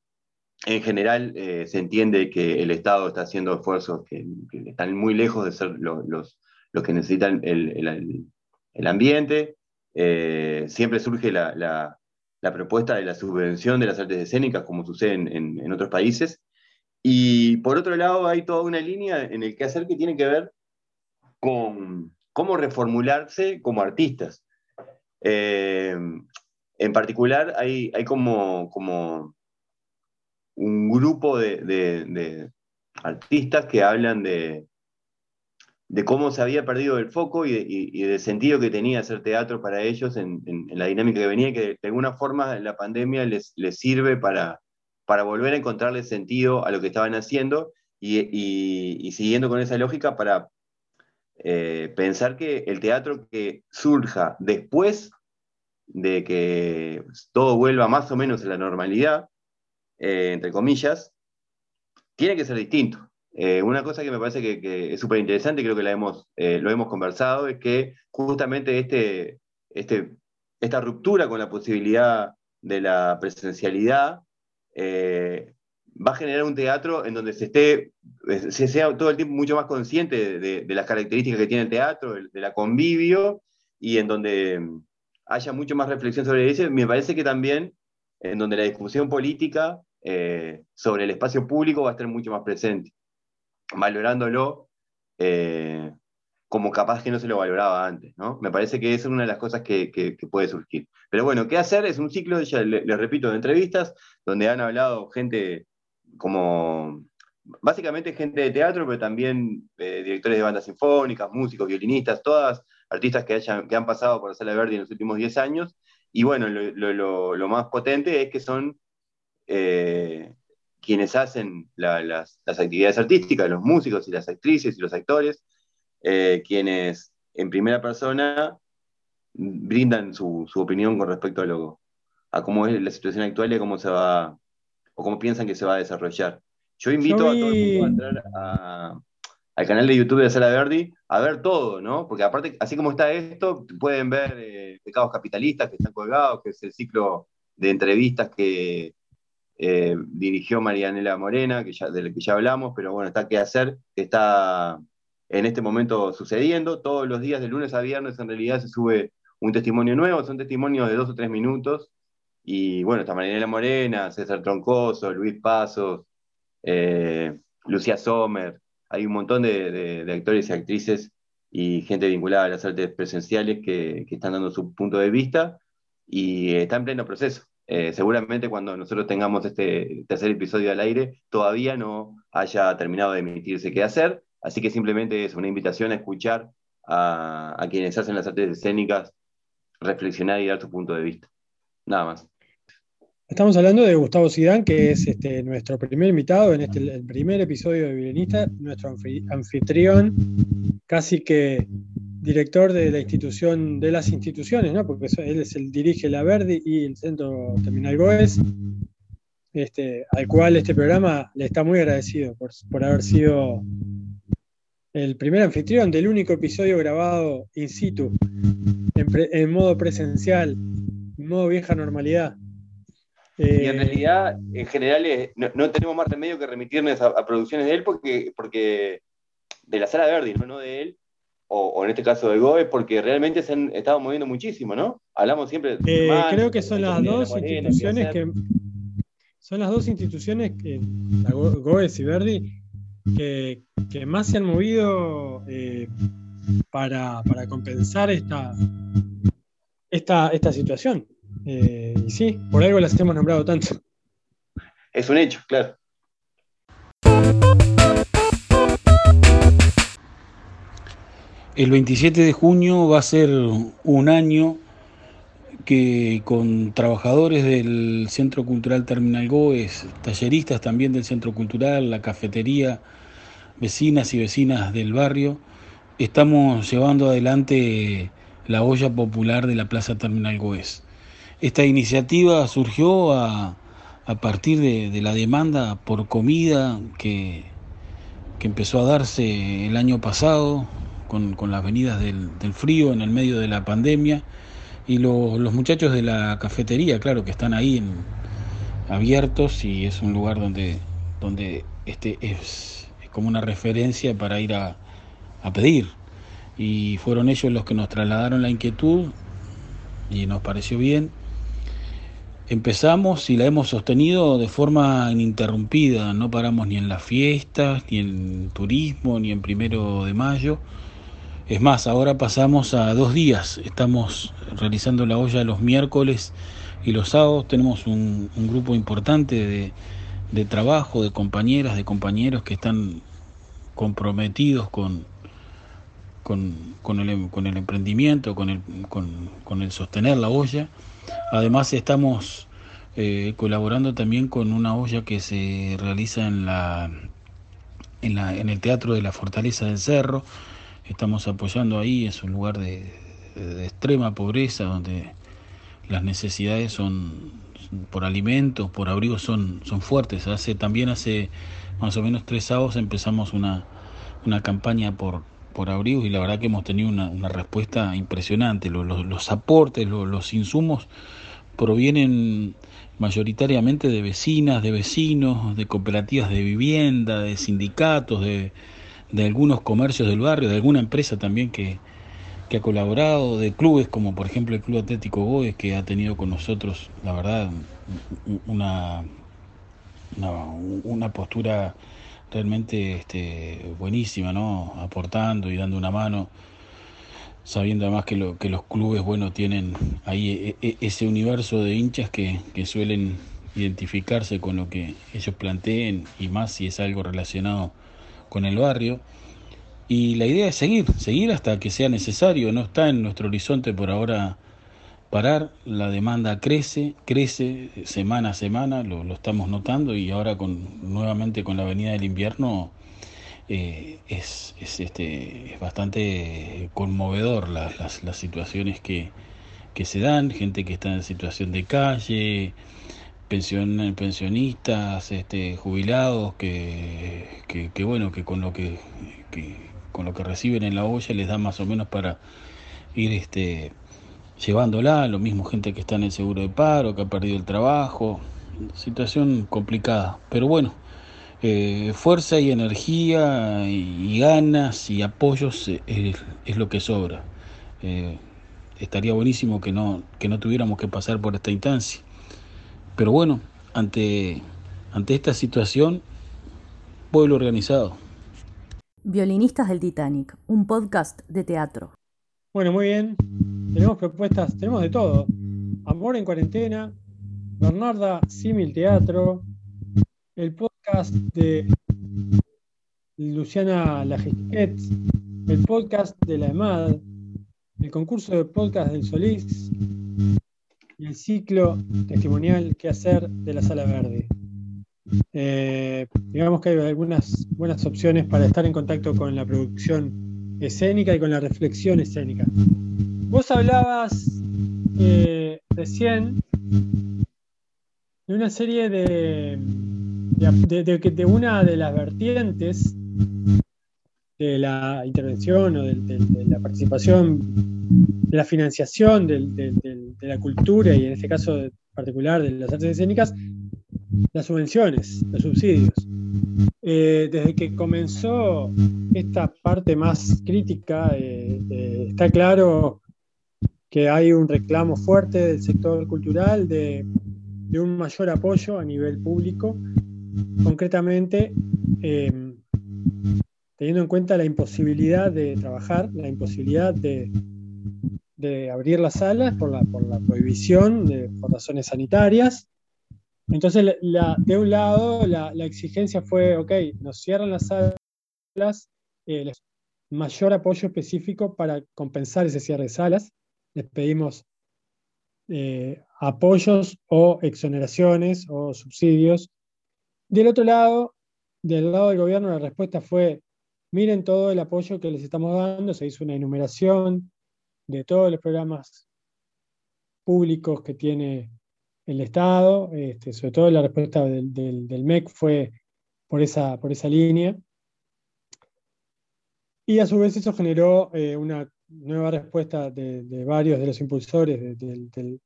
En general eh, se entiende que el Estado está haciendo esfuerzos que, están muy lejos de ser los, los, que necesitan el, el, ambiente. Eh, siempre surge la, propuesta de la subvención de las artes escénicas, como sucede en, otros países. Y por otro lado, hay toda una línea en el que hacer que tiene que ver con cómo reformularse como artistas. Eh, en particular, hay, hay como, como, un grupo de, artistas que hablan de, de, cómo se había perdido el foco y, del sentido que tenía hacer teatro para ellos en, la dinámica que venía, que de alguna forma la pandemia les, sirve para, para volver a encontrarle sentido a lo que estaban haciendo y, siguiendo con esa lógica para eh, pensar que el teatro que surja después de que todo vuelva más o menos a la normalidad, eh, entre comillas, tiene que ser distinto. Eh, una cosa que me parece que, es súper interesante, creo que la hemos, lo hemos conversado, es que justamente este, este, esta ruptura con la posibilidad de la presencialidad va a generar un teatro en donde se esté, eh, se sea todo el tiempo mucho más consciente de, las características que tiene el teatro, de, la convivio, y en donde mm, haya mucho más reflexión sobre eso. Me parece que también en donde la discusión política eh, sobre el espacio público va a estar mucho más presente, valorándolo eh, como capaz que no se lo valoraba antes. ¿no? Me parece que esa es una de las cosas que, puede surgir. Pero bueno, ¿qué hacer? Es un ciclo, ya les repito, de entrevistas, donde han hablado gente como básicamente gente de teatro, pero también eh, directores de bandas sinfónicas, músicos, violinistas, todas artistas que, han pasado por la Sala Verde en los últimos 10 años. Y bueno, lo, más potente es que son eh, quienes hacen las, actividades artísticas, los músicos y las actrices y los actores, eh, quienes en primera persona brindan su, opinión con respecto a, lo, a cómo es la situación actual y cómo se va o cómo piensan que se va a desarrollar. Yo invito a todo el mundo a entrar al canal de YouTube de Sala Verdi a ver todo, ¿no? Porque aparte, así como está esto, pueden ver eh, Pecados Capitalistas que están colgados, que es el ciclo de entrevistas que eh, dirigió Marianela Morena, que ya, que ya hablamos, pero bueno, está que hacer, está en este momento sucediendo. Todos los días, de lunes a viernes, en realidad se sube un testimonio nuevo, son testimonios de dos o tres minutos, y bueno, está Marinela Morena, César Troncoso, Luis Pasos, eh, Lucía Sommer. Hay un montón de, actores y actrices y gente vinculada a las artes presenciales que, están dando su punto de vista y está en pleno proceso. Eh, seguramente cuando nosotros tengamos este tercer episodio al aire, todavía no haya terminado de emitirse qué hacer, así que simplemente es una invitación a escuchar a, quienes hacen las artes escénicas reflexionar y dar su punto de vista. Nada más. Estamos hablando de Gustavo Sidán, que es este, nuestro primer invitado en este, el primer episodio de Violinista, nuestro anfitrión, casi que director de la institución, de las instituciones, ¿no? porque él es el dirige la Verdi y el Centro Terminal Goes, este, al cual este programa le está muy agradecido por, por haber sido el primer anfitrión del único episodio grabado in situ, en, en modo presencial, en modo vieja normalidad. Y en eh, realidad, en general, no, tenemos más remedio que remitirnos a, producciones de él porque, porque de la sala Verdi, no, no de él, o, en este caso de Goes, porque realmente se han estado moviendo muchísimo, ¿no? Hablamos siempre de. Eh, creo que son las dos instituciones que. Son las dos instituciones que, Goes y Verdi, que, más se han movido eh, para, para, compensar esta, esta, esta situación. Eh, y sí, por algo las hemos nombrado tanto. Es un hecho, claro. El 27 de junio va a ser un año que con trabajadores del Centro Cultural Terminal Goes, talleristas también del Centro Cultural, la cafetería, vecinas y vecinas del barrio, estamos llevando adelante la olla popular de la Plaza Terminal Goes. Esta iniciativa surgió a, partir de, la demanda por comida que, empezó a darse el año pasado con, con las venidas del, del, frío en el medio de la pandemia. Y lo, los muchachos de la cafetería, claro, que están ahí en, abiertos y es un lugar donde, donde este es, es como una referencia para ir a, a pedir. Y fueron ellos los que nos trasladaron la inquietud y nos pareció bien empezamos y la hemos sostenido de forma ininterrumpida, no paramos ni en las fiestas, ni en turismo, ni en primero de mayo. Es más, ahora pasamos a dos días, estamos realizando la olla los miércoles y los sábados, tenemos un, grupo importante de, trabajo, de compañeras, de compañeros que están comprometidos con, con, con, el, emprendimiento, con el, sostener la olla. Además estamos eh, colaborando también con una olla que se realiza en en la en el Teatro de la Fortaleza del Cerro. Estamos apoyando ahí, es un lugar de, de extrema pobreza donde las necesidades son por alimentos, por abrigos son, son fuertes. Hace también hace más o menos tres sábados empezamos una, una campaña por, por abrigos y la verdad que hemos tenido una, una respuesta impresionante. Los, los, los aportes, los, los, insumos provienen mayoritariamente de vecinas, de vecinos, de cooperativas de vivienda, de sindicatos, de, de algunos comercios del barrio, de alguna empresa también que, que ha colaborado, de clubes como por ejemplo el Club Atlético Goes, que ha tenido con nosotros, la verdad, una, una, postura realmente este, buenísima, ¿no? Aportando y dando una mano, sabiendo además que, lo, que los clubes, bueno, tienen ahí e, e, ese universo de hinchas que, que suelen identificarse con lo que ellos planteen y más si es algo relacionado con el barrio. Y la idea es seguir, seguir hasta que sea necesario. No está en nuestro horizonte por ahora parar, la demanda crece, crece semana a semana, lo, lo estamos notando y ahora con nuevamente con la venida del invierno eh, es, es, este, es bastante conmovedor las, las, las situaciones que, que se dan, gente que está en situación de calle, pension, pensionistas, este, jubilados que, que, bueno, que con lo que, con lo que reciben en la olla les da más o menos para ir este llevándola, lo mismo gente que está en el seguro de paro, que ha perdido el trabajo, situación complicada, pero bueno, eh, fuerza y energía y, ganas y apoyos es, es lo que sobra. Eh, estaría buenísimo que no, que no tuviéramos que pasar por esta instancia, pero bueno, ante, ante esta situación, pueblo organizado. Violinistas del Titanic, un podcast de teatro. Bueno, muy bien. Tenemos propuestas, tenemos de todo. Amor en cuarentena, Bernarda Simil Teatro, el podcast de Luciana Lajesquet, el podcast de la EMAD, el concurso de podcast del Solís y el ciclo testimonial que hacer de la Sala Verde. Eh, digamos que hay algunas buenas opciones para estar en contacto con la producción escénica y con la reflexión escénica. Vos hablabas eh, recién de una serie de de, una de las vertientes de la intervención o de la participación, la financiación de, la cultura y en este caso particular de las artes escénicas, las subvenciones, los subsidios. Eh, desde que comenzó esta parte más crítica, eh, eh, está claro que hay un reclamo fuerte del sector cultural de, de un mayor apoyo a nivel público, concretamente teniendo en cuenta la imposibilidad de trabajar, la imposibilidad de, de abrir las salas por la, prohibición, de, por razones sanitarias, entonces, de un lado, la, exigencia fue, ok, nos cierran las salas, eh, mayor apoyo específico para compensar ese cierre de salas. Les pedimos eh, apoyos o exoneraciones o subsidios. Del otro lado, del lado del gobierno, la respuesta fue, miren todo el apoyo que les estamos dando, se hizo una enumeración de todos los programas públicos que tiene el Estado, este, sobre todo la respuesta del, del, MEC fue por esa, por esa línea. Y a su vez eso generó eh, una nueva respuesta de, varios de los impulsores de,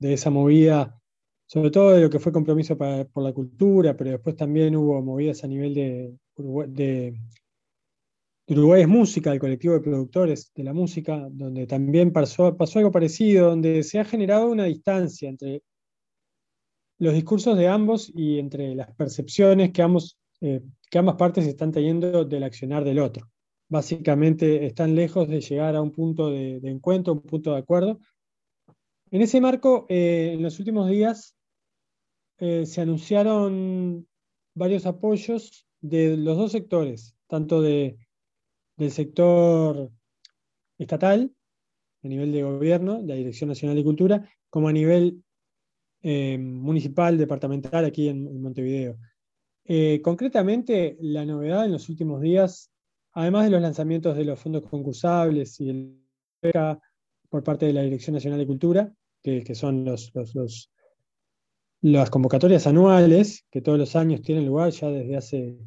esa movida, sobre todo de lo que fue compromiso por la cultura, pero después también hubo movidas a nivel de, de, Uruguay es Música, el colectivo de productores de la música, donde también pasó, algo parecido, donde se ha generado una distancia entre los discursos de ambos y entre las percepciones que, eh, ambas partes están teniendo del accionar del otro. Básicamente están lejos de llegar a un punto de, encuentro, un punto de acuerdo. En ese marco, eh, en los últimos días eh, se anunciaron varios apoyos de los dos sectores, tanto de, del sector estatal, a nivel de gobierno, la Dirección Nacional de Cultura, como a nivel eh, municipal, departamental aquí en, Montevideo. Eh, concretamente, la novedad en los últimos días, además de los lanzamientos de los fondos concursables y el por parte de la Dirección Nacional de Cultura, que, son los, las convocatorias anuales, que todos los años tienen lugar ya desde hace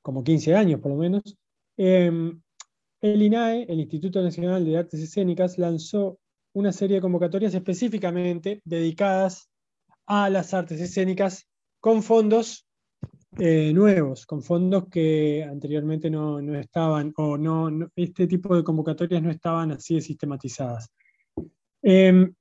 como 15 años por lo menos, em, el INAE, el Instituto Nacional de Artes Escénicas, lanzó una serie de convocatorias específicamente dedicadas a las artes escénicas con fondos eh, nuevos, con fondos que anteriormente no, estaban, o no, este tipo de convocatorias no estaban así de sistematizadas. Em,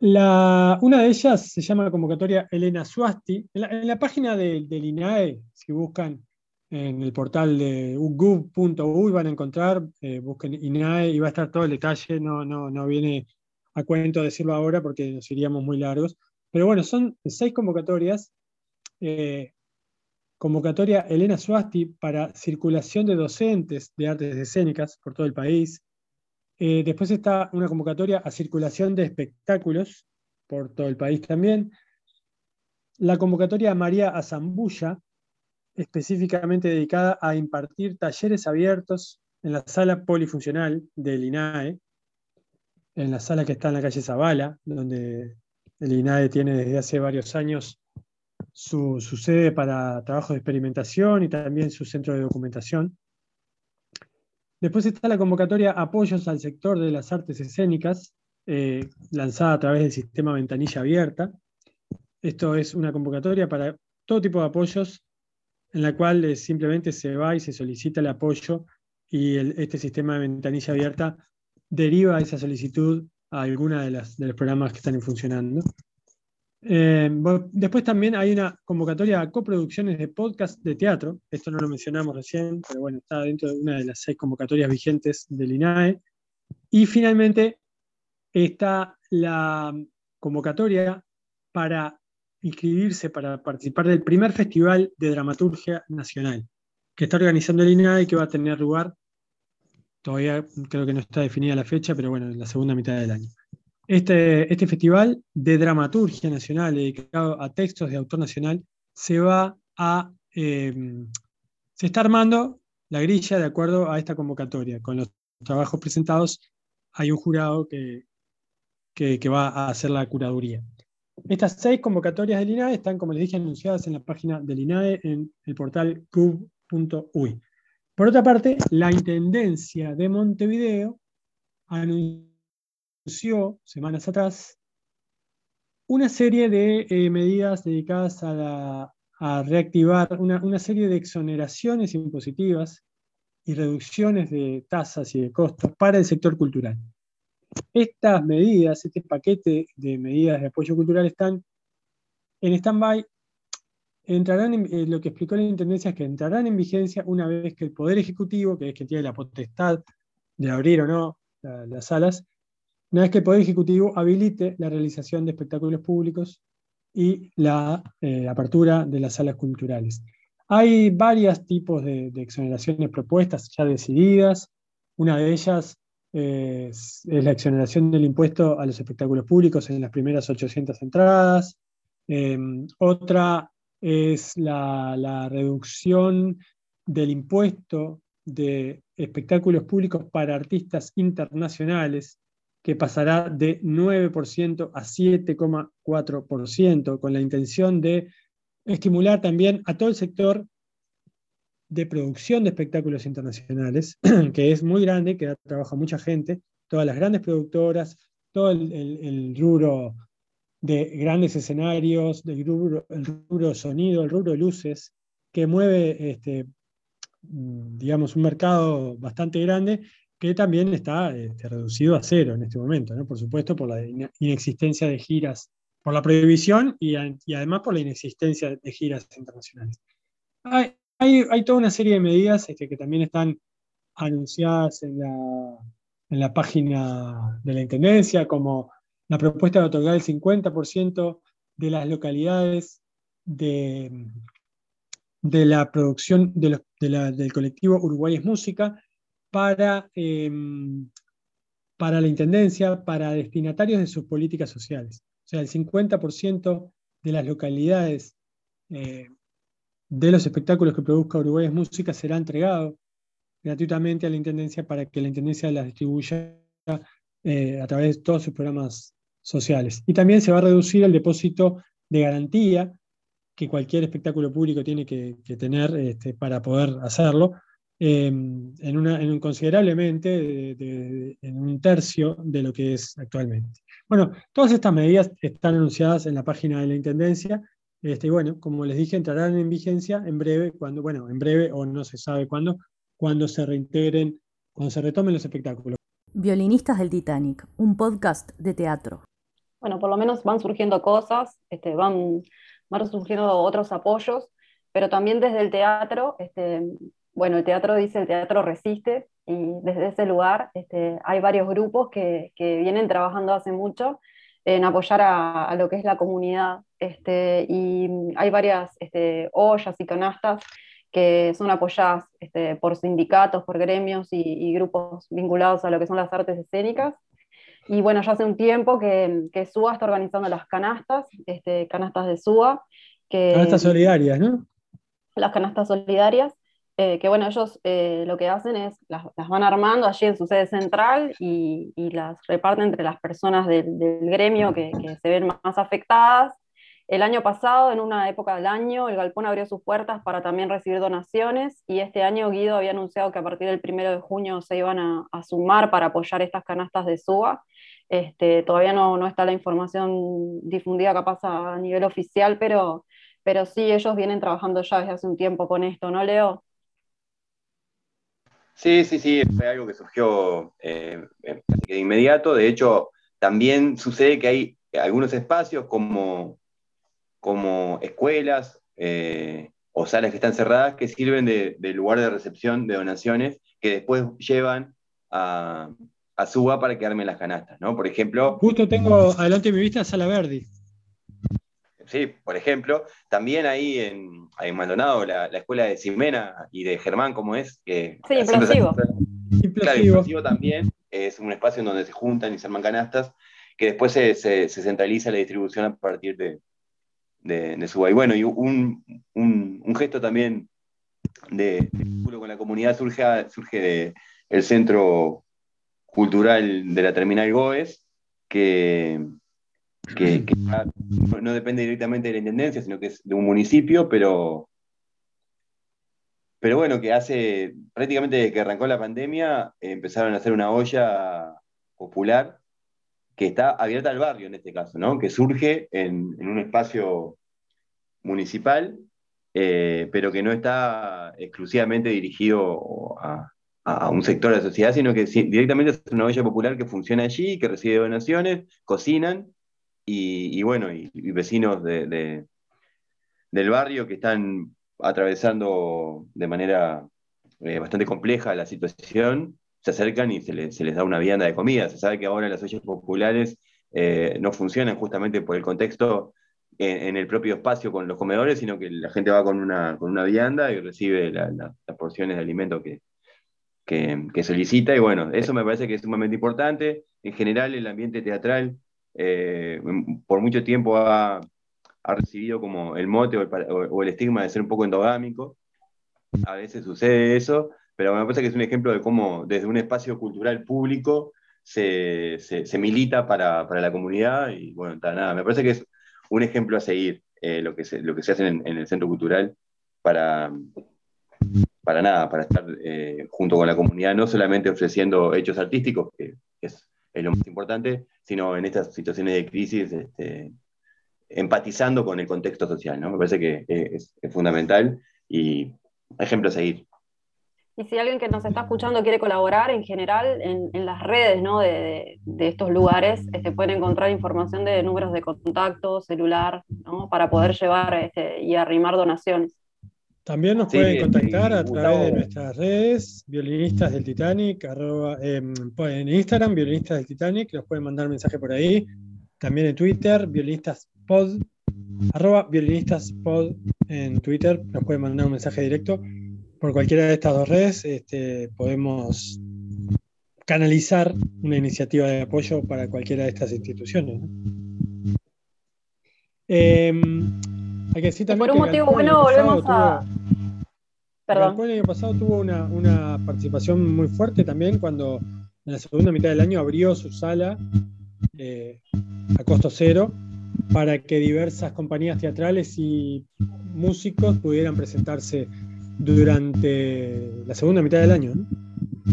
una de ellas se llama convocatoria Elena Suasti. En la, página del INAE, si buscan en el portal de ugub.uy van a encontrar, eh, busquen INAE y va a estar todo el detalle, no, no, no viene a cuento decirlo ahora porque nos iríamos muy largos. Pero bueno, son seis convocatorias. Eh, convocatoria Elena Suasti para circulación de docentes de artes escénicas por todo el país. Eh, después está una convocatoria a circulación de espectáculos por todo el país también. La convocatoria María Azambulla, específicamente dedicada a impartir talleres abiertos en la sala polifuncional del INAE, en la sala que está en la calle Zavala, donde el INAE tiene desde hace varios años su, sede para trabajo de experimentación y también su centro de documentación. Después está la convocatoria Apoyos al sector de las artes escénicas, eh, lanzada a través del sistema Ventanilla Abierta. Esto es una convocatoria para todo tipo de apoyos, en la cual eh, simplemente se va y se solicita el apoyo y este sistema de ventanilla abierta deriva esa solicitud a alguna de, las, de los programas que están funcionando. Eh, después también hay una convocatoria a coproducciones de podcast de teatro. Esto no lo mencionamos recién, pero bueno, está dentro de una de las seis convocatorias vigentes del INAE. Y finalmente está la convocatoria para inscribirse para participar del primer Festival de Dramaturgia Nacional, que está organizando el INAE y que va a tener lugar Todavía creo que no está definida la fecha, pero bueno, en la segunda mitad del año. Este, este festival de dramaturgia nacional dedicado a textos de autor nacional se va a. Eh, se está armando la grilla de acuerdo a esta convocatoria. Con los trabajos presentados hay un jurado que, que, va a hacer la curaduría. Estas seis convocatorias del INAE están, como les dije, anunciadas en la página del INAE en el portal cub.uy. Por otra parte, la Intendencia de Montevideo anunció semanas atrás una serie de eh, medidas dedicadas a, reactivar una, serie de exoneraciones impositivas y reducciones de tasas y de costos para el sector cultural. Estas medidas, este paquete de medidas de apoyo cultural están en stand-by entrarán en, eh, lo que explicó la Intendencia es que entrarán en vigencia una vez que el Poder Ejecutivo, que es quien tiene la potestad de abrir o no las salas, una vez que el Poder Ejecutivo habilite la realización de espectáculos públicos y la eh, apertura de las salas culturales. Hay varios tipos de, exoneraciones propuestas ya decididas. Una de ellas es, la exoneración del impuesto a los espectáculos públicos en las primeras 800 entradas. Em, otra es la, reducción del impuesto de espectáculos públicos para artistas internacionales, que pasará de 9% a 7,4%, con la intención de estimular también a todo el sector de producción de espectáculos internacionales, que es muy grande, que trabaja mucha gente, todas las grandes productoras, todo el, rubro de grandes escenarios, del rubro, el rubro sonido, el rubro luces, que mueve, este, mm, digamos, un mercado bastante grande que también está este, reducido a cero en este momento, ¿no? por supuesto por la inexistencia de giras, por la prohibición y, además por la inexistencia de giras internacionales. Hay, toda una serie de medidas este, que también están anunciadas en la, página de la Intendencia, como la propuesta de otorgar el 50% de las localidades de, la producción del colectivo Uruguay es Música para, em, para la Intendencia, para destinatarios de sus políticas sociales. O sea, el 50% de las localidades eh, de los espectáculos que produzca Uruguay es Música será entregado gratuitamente a la Intendencia para que la Intendencia las distribuya eh, a través de todos sus programas sociales. Y también se va a reducir el depósito de garantía que cualquier espectáculo público tiene que, tener este, para poder hacerlo, em, en, un considerablemente en un tercio de lo que es actualmente. Bueno, todas estas medidas están anunciadas en la página de la Intendencia este, y bueno, como les dije, entrarán en vigencia en breve, cuando, bueno, en breve o no se sabe cuándo, cuando se reintegren, cuando se retomen los espectáculos. Violinistas del Titanic, un podcast de teatro. Bueno, por lo menos van surgiendo cosas, este, van, van surgiendo otros apoyos, pero también desde el teatro, este, bueno, el teatro dice el teatro resiste, y desde ese lugar este, hay varios grupos que, que, vienen trabajando hace mucho en apoyar a, a lo que es la comunidad, este, y hay varias este, ollas y canastas que son apoyadas este, por sindicatos, por gremios y, grupos vinculados a lo que son las artes escénicas. Y bueno, ya hace un tiempo que, que SUA está organizando las canastas, este, canastas de SUA. Que, canastas solidarias, ¿no? Las canastas solidarias, eh, que bueno, ellos eh, lo que hacen es, las, las, van armando allí en su sede central y, y las reparten entre las personas del, del gremio que, que, se ven más afectadas el año pasado, en una época del año, el Galpón abrió sus puertas para también recibir donaciones y este año Guido había anunciado que a partir del primero de junio se iban a, sumar para apoyar estas canastas de SUA. Este, todavía no, no, está la información difundida capaz a nivel oficial, pero, pero sí, ellos vienen trabajando ya desde hace un tiempo con esto, ¿no, Leo? Sí, sí, sí, fue algo que surgió eh, de inmediato. De hecho, también sucede que hay algunos espacios como como escuelas eh, o salas que están cerradas que sirven de, lugar de recepción de donaciones que después llevan a, a SUBA para que armen las canastas, ¿no? Por ejemplo... Justo tengo adelante mi vista Sala Verdi. Sí, por ejemplo, también ahí en, en Maldonado, la, escuela de Ximena y de Germán, ¿cómo es? Que sí, implosivo. Claro, implosivo también, es un espacio en donde se juntan y se arman canastas, que después se, se centraliza la distribución a partir de, de, de Y bueno, y un, un, gesto también de, vínculo con la comunidad surge, surge del Centro Cultural de la Terminal Goes, que, que, no depende directamente de la intendencia, sino que es de un municipio, pero, pero bueno, que hace prácticamente desde que arrancó la pandemia empezaron a hacer una olla popular que está abierta al barrio en este caso, ¿no? que surge en, un espacio municipal, eh, pero que no está exclusivamente dirigido a, un sector de la sociedad, sino que directamente es una olla popular que funciona allí, que recibe donaciones, cocinan, y, bueno, y, vecinos de, del barrio que están atravesando de manera eh, bastante compleja la situación, se acercan y se, les da una vianda de comida. Se sabe que ahora las ollas populares eh, no funcionan justamente por el contexto en, el propio espacio con los comedores, sino que la gente va con una, con una vianda y recibe las porciones de alimento que, que, solicita. Y bueno, eso me parece que es sumamente importante. En general, el ambiente teatral eh, por mucho tiempo ha, ha, recibido como el mote o el, o el estigma de ser un poco endogámico. A veces sucede eso, pero me parece que es un ejemplo de cómo desde un espacio cultural público se, se, milita para, para, la comunidad y bueno, nada, me parece que es un ejemplo a seguir eh, lo, que se, lo que se hace en, el centro cultural para, para nada, para estar eh, junto con la comunidad, no solamente ofreciendo hechos artísticos, que es, lo más importante, sino en estas situaciones de crisis, este, empatizando con el contexto social, ¿no? Me parece que es, fundamental y ejemplo a seguir. Y si alguien que nos está escuchando quiere colaborar en general en, las redes ¿no? de, estos lugares, este, pueden encontrar información de números de contacto, celular, ¿no? para poder llevar este, y arrimar donaciones. También nos pueden contactar a través de nuestras redes, violinistas del Titanic, em, en Instagram, violinistas del Titanic, nos pueden mandar mensaje por ahí. También en Twitter, violinistas.pod, arroba violinistas.pod en Twitter, nos pueden mandar un mensaje directo. Por cualquiera de estas dos redes este, podemos canalizar una iniciativa de apoyo para cualquiera de estas instituciones. Em, hay que decir también por un motivo bueno volvemos a... Perdón. El año pasado tuvo una, participación muy fuerte también cuando en la segunda mitad del año abrió su sala eh, a costo cero para que diversas compañías teatrales y músicos pudieran presentarse durante la segunda mitad del año,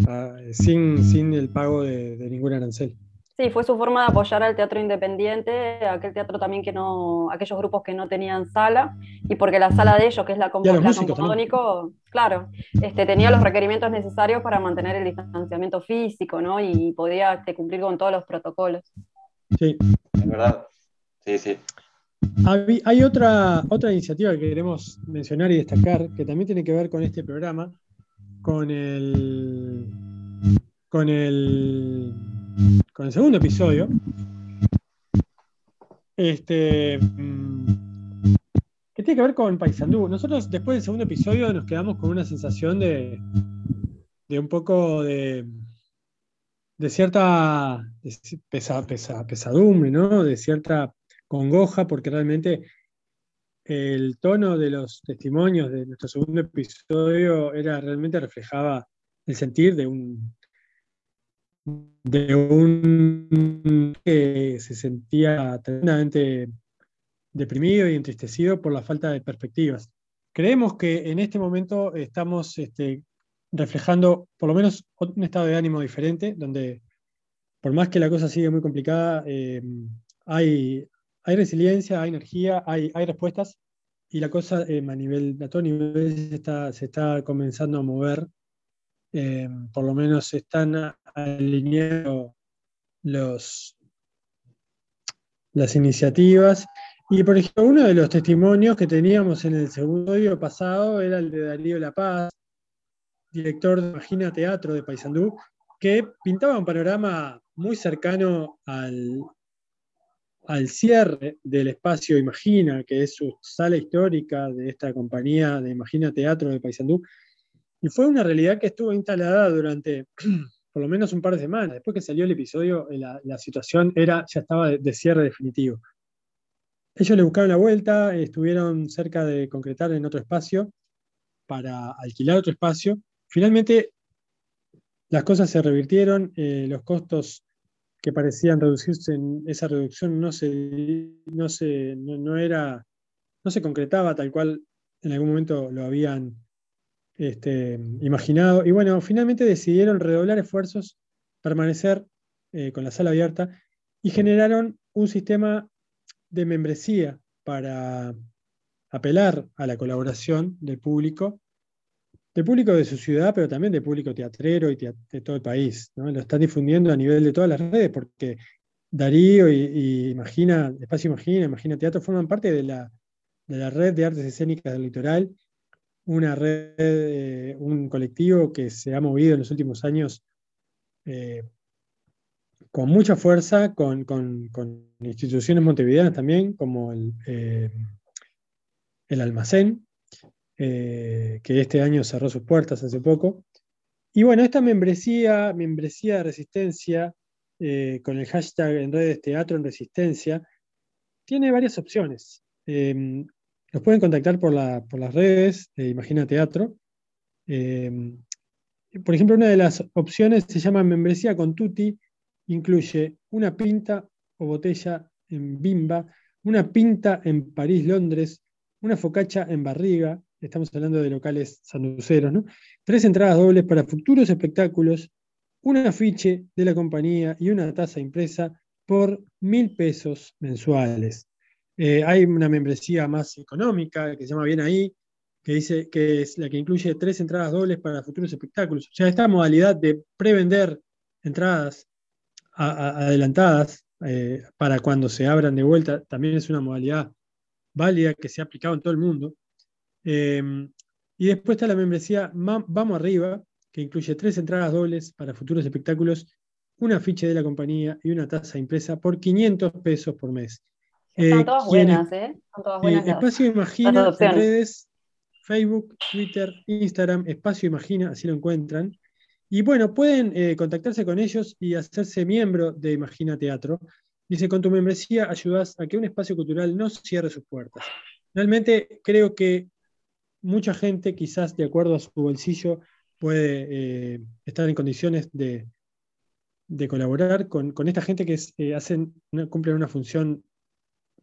ah, sin, sin, el pago de, de ningún arancel. Sí, fue su forma de apoyar al teatro independiente, aquel teatro también que no, aquellos grupos que no tenían sala, y porque la sala de ellos, que es la, Compodónico, claro, este, tenía los requerimientos necesarios para mantener el distanciamiento físico, ¿no? Y podía este, cumplir con todos los protocolos. Sí. Es verdad. Sí, sí. Hay, otra, otra iniciativa que queremos mencionar y destacar, que también tiene que ver con este programa, con el. con el con el segundo episodio. Este, mm, que tiene que ver con Paysandú. Nosotros después del segundo episodio nos quedamos con una sensación de, de un poco de, de cierta pesadumbre, ¿no? de cierta congoja, porque realmente el tono de los testimonios de nuestro segundo episodio era realmente reflejaba el sentir de un, de un que se sentía tremendamente deprimido y entristecido por la falta de perspectivas. Creemos que en este momento estamos este, reflejando por lo menos un estado de ánimo diferente, donde por más que la cosa sigue muy complicada, eh, hay, hay resiliencia, hay energía, hay, hay respuestas, y la cosa eh, a nivel, a todo nivel está, se está comenzando a mover eh, por lo menos están alineando los, las iniciativas. Y por ejemplo, uno de los testimonios que teníamos en el segundo video pasado era el de Darío La Paz, director de Imagina Teatro de Paysandú, que pintaba un panorama muy cercano al, al cierre del espacio Imagina, que es su sala histórica de esta compañía de Imagina Teatro de Paysandú, y fue una realidad que estuvo instalada durante por lo menos un par de semanas. Después que salió el episodio, eh, la, situación era, ya estaba de, cierre definitivo. Ellos le buscaron la vuelta, estuvieron cerca de concretar en otro espacio para alquilar otro espacio. Finalmente, las cosas se revirtieron, eh, los costos que parecían reducirse en esa reducción no se, no, se, no, era, no se concretaba tal cual en algún momento lo habían este, imaginado. Y bueno, finalmente decidieron redoblar esfuerzos, permanecer eh, con la sala abierta y generaron un sistema de membresía para apelar a la colaboración del público, del público de su ciudad, pero también del público teatrero y de todo el país. Lo están difundiendo a nivel de todas las redes, porque Darío y, Imagina, Espacio Imagina, Imagina Teatro forman parte de la, de la red de artes escénicas del litoral una red, eh, un colectivo que se ha movido en los últimos años eh, con mucha fuerza, con, instituciones montevideanas también, como el, eh, el almacén, que este año cerró sus puertas hace poco. Y bueno, esta membresía, membresía de resistencia, con el hashtag en redes Teatro en Resistencia, tiene varias opciones. Nos pueden contactar por, las redes de Imagina Teatro. Eh, por ejemplo, una de las opciones se llama membresía con Tutti, incluye una pinta o botella en Bimba, una pinta en París, Londres, una focacha en Barriga, estamos hablando de locales sanduceros, ¿no? Tres entradas dobles para futuros espectáculos, un afiche de la compañía y una tasa impresa por mil pesos mensuales. Eh, hay una membresía más económica que se llama Bien Ahí, que dice que es la que incluye tres entradas dobles para futuros espectáculos. O sea, esta modalidad de prevender entradas adelantadas eh, para cuando se abran de vuelta también es una modalidad válida que se ha aplicado en todo el mundo. Em, y después está la membresía Vamos Arriba, que incluye tres entradas dobles para futuros espectáculos, un afiche de la compañía y una tasa impresa por 500 pesos por mes. Están eh, todas buenas, ¿eh? Están todas buenas. Espacio Imagina en redes, Facebook, Twitter, Instagram, Espacio Imagina, así lo encuentran. Y bueno, pueden eh, contactarse con ellos y hacerse miembro de Imagina Teatro. Dice, con tu membresía ayudas a que un espacio cultural no cierre sus puertas. Realmente creo que mucha gente, quizás de acuerdo a su bolsillo, puede eh, estar en condiciones de, colaborar con, esta gente que eh, hacen, cumplen una función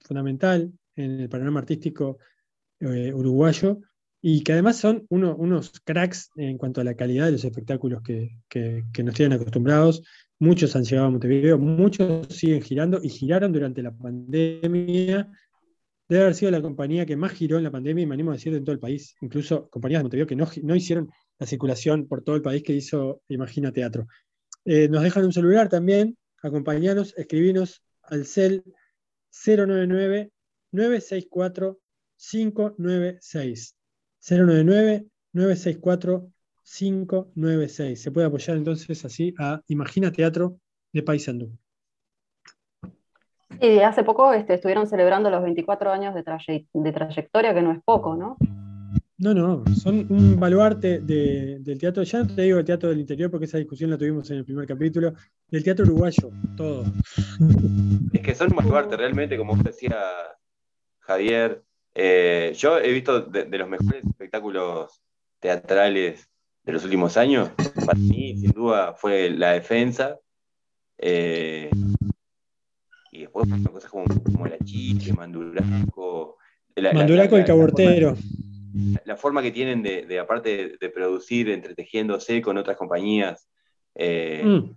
fundamental en el panorama artístico uruguayo y que además son unos cracks en cuanto a la calidad de los espectáculos que, nos tienen acostumbrados. Muchos han llegado a Montevideo, muchos siguen girando y giraron durante la pandemia. Debe haber sido la compañía que más giró en la pandemia y me animo a decir en todo el país, incluso compañías de Montevideo que no, hicieron la circulación por todo el país que hizo Imagina Teatro. Eh, nos dejan un celular también, acompañanos, escribinos al cel 099 964 596. 099-964-596. Se puede apoyar entonces así a Imagina Teatro de Paysandú. Sí, hace poco este, estuvieron celebrando los 24 años de, trayectoria, que no es poco, ¿no? No, no, son un baluarte del teatro, ya no te digo el teatro del interior porque esa discusión la tuvimos en el primer capítulo, del teatro uruguayo, todo. Es que son un baluarte, realmente, como decía Javier, eh, yo he visto de, los mejores espectáculos teatrales de los últimos años. Para mí, sin duda, fue La Defensa. Eh, y después cosas como, La Chiche, Manduraco. Manduraco y Cabortero. La, forma que tienen de, aparte de, producir, entretejiéndose con otras compañías. Eh, mm.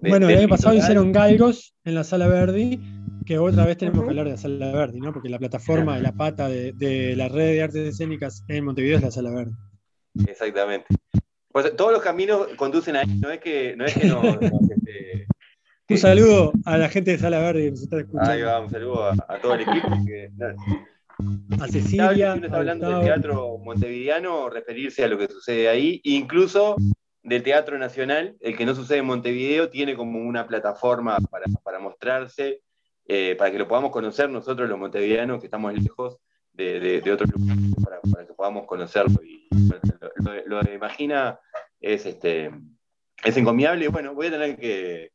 bueno, el año pasado hicieron Galgos en la Sala Verdi que otra vez tenemos que hablar de la Sala Verde, ¿no? Porque la plataforma de la pata de, la red de artes escénicas en Montevideo es la Sala Verde. Exactamente. Pues todos los caminos conducen ahí, no es que no. Es que no, este, un saludo a la gente de Sala Verde que nos está escuchando. Ahí va, un saludo a, todo el equipo. A Cecilia. está hablando del teatro montevideano, referirse a lo que sucede ahí, incluso del Teatro Nacional, el que no sucede en Montevideo, tiene como una plataforma para, para mostrarse eh, para que lo podamos conocer nosotros los montevideanos que estamos lejos de, de, otros lugares, para, que podamos conocerlo. Y lo, de Imagina es, este, es encomiable bueno, voy a tener que,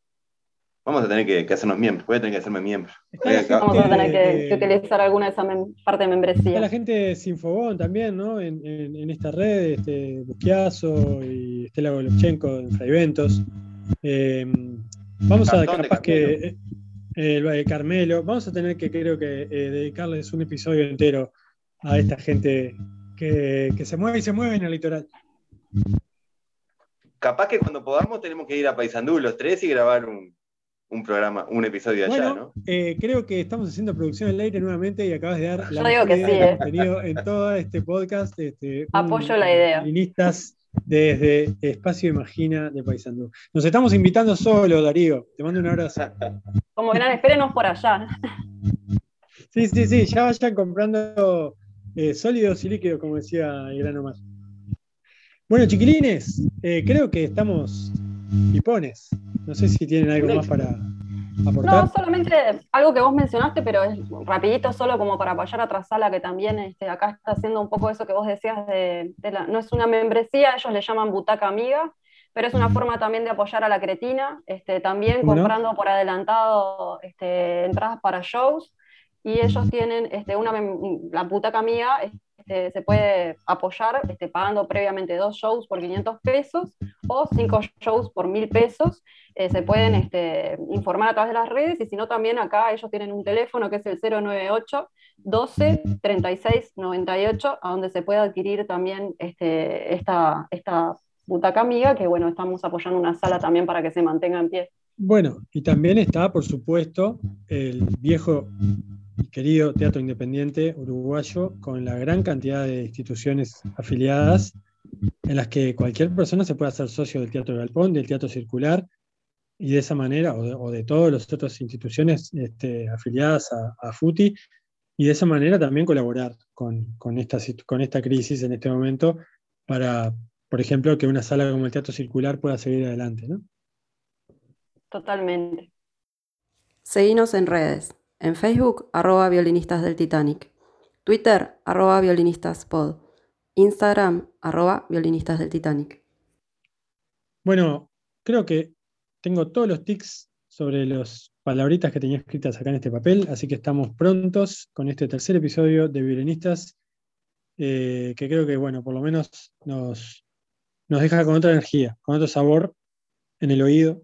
vamos a tener que, hacernos miembros, voy a tener que hacerme miembro. Vamos a tener que, utilizar alguna de esa parte de membresía. Está la gente de Sinfobón también, ¿no? En, en, esta red, este, Busquiazo y Estela Golovchenko en Fraiventos. Eh, vamos a capaz que el Carmelo. Vamos a tener que, creo que, eh, dedicarles un episodio entero a esta gente que, se mueve y se mueve en el litoral. Capaz que cuando podamos tenemos que ir a Paysandú los tres y grabar un, programa, un episodio allá, ¿no? Eh, creo que estamos haciendo producción al aire nuevamente y acabas de dar la Yo digo ¿eh? contenido en todo este podcast. Este, Apoyo la idea desde Espacio Imagina de Paysandú. Nos estamos invitando solo, Darío. Te mando un abrazo. Como verán, espérenos por allá. Sí, sí, sí, ya vayan comprando eh, sólidos y líquidos, como decía el grano más. Bueno, chiquilines, eh, creo que estamos hipones. No sé si tienen algo más para, no, solamente algo que vos mencionaste, pero es rapidito solo como para apoyar a otra sala que también este, acá está haciendo un poco eso que vos decías de, no es una membresía, ellos le llaman butaca amiga, pero es una forma también de apoyar a la cretina, este, también comprando por adelantado este, entradas para shows, y ellos tienen este, una, la butaca amiga, este, se puede apoyar este, pagando previamente dos shows por 500 pesos o cinco shows por 1000 pesos. Eh, se pueden este, informar a través de las redes y si no también acá ellos tienen un teléfono que es el 098 12 36 98 a donde se puede adquirir también esta, esta butaca amiga que bueno, estamos apoyando una sala también para que se mantenga en pie. Bueno, y también está, por supuesto, el viejo y querido Teatro Independiente uruguayo, con la gran cantidad de instituciones afiliadas, en las que cualquier persona se puede hacer socio del Teatro Galpón, del Teatro Circular, y de esa manera, o de, todas las otras instituciones este, afiliadas a, FUTI, y de esa manera también colaborar con, esta, con esta crisis en este momento para, por ejemplo, que una sala como el Teatro Circular pueda seguir adelante. ¿no? Totalmente. Seguinos en redes. En Facebook, arroba violinistas del Titanic. Twitter, arroba violinistas-pod. Instagram, arroba violinistas del Titanic. Bueno, creo que tengo todos los tics sobre las palabritas que tenía escritas acá en este papel, así que estamos prontos con este tercer episodio de Violinistas, eh, que creo que, bueno, por lo menos nos, nos deja con otra energía, con otro sabor en el oído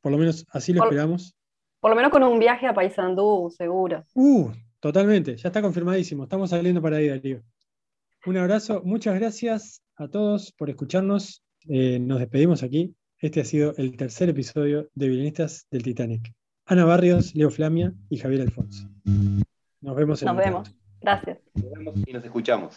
por lo menos así lo esperamos. Por lo menos con un viaje a Paysandú, seguro. Uh, totalmente, ya está confirmadísimo. Estamos saliendo para ahí, Darío. Un abrazo, muchas gracias a todos por escucharnos. Eh, nos despedimos aquí. Este ha sido el tercer episodio de Violinistas del Titanic. Ana Barrios, Leo Flamia y Javier Alfonso. Nos vemos en Nos vemos. Gracias. Nos vemos y nos escuchamos.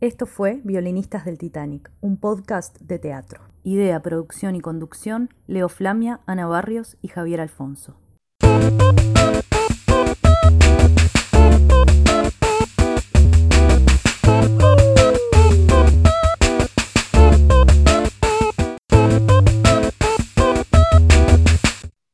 Esto fue Violinistas del Titanic, un podcast de teatro. Idea, producción y conducción, Leo Flamia, Ana Barrios y Javier Alfonso. Thank you.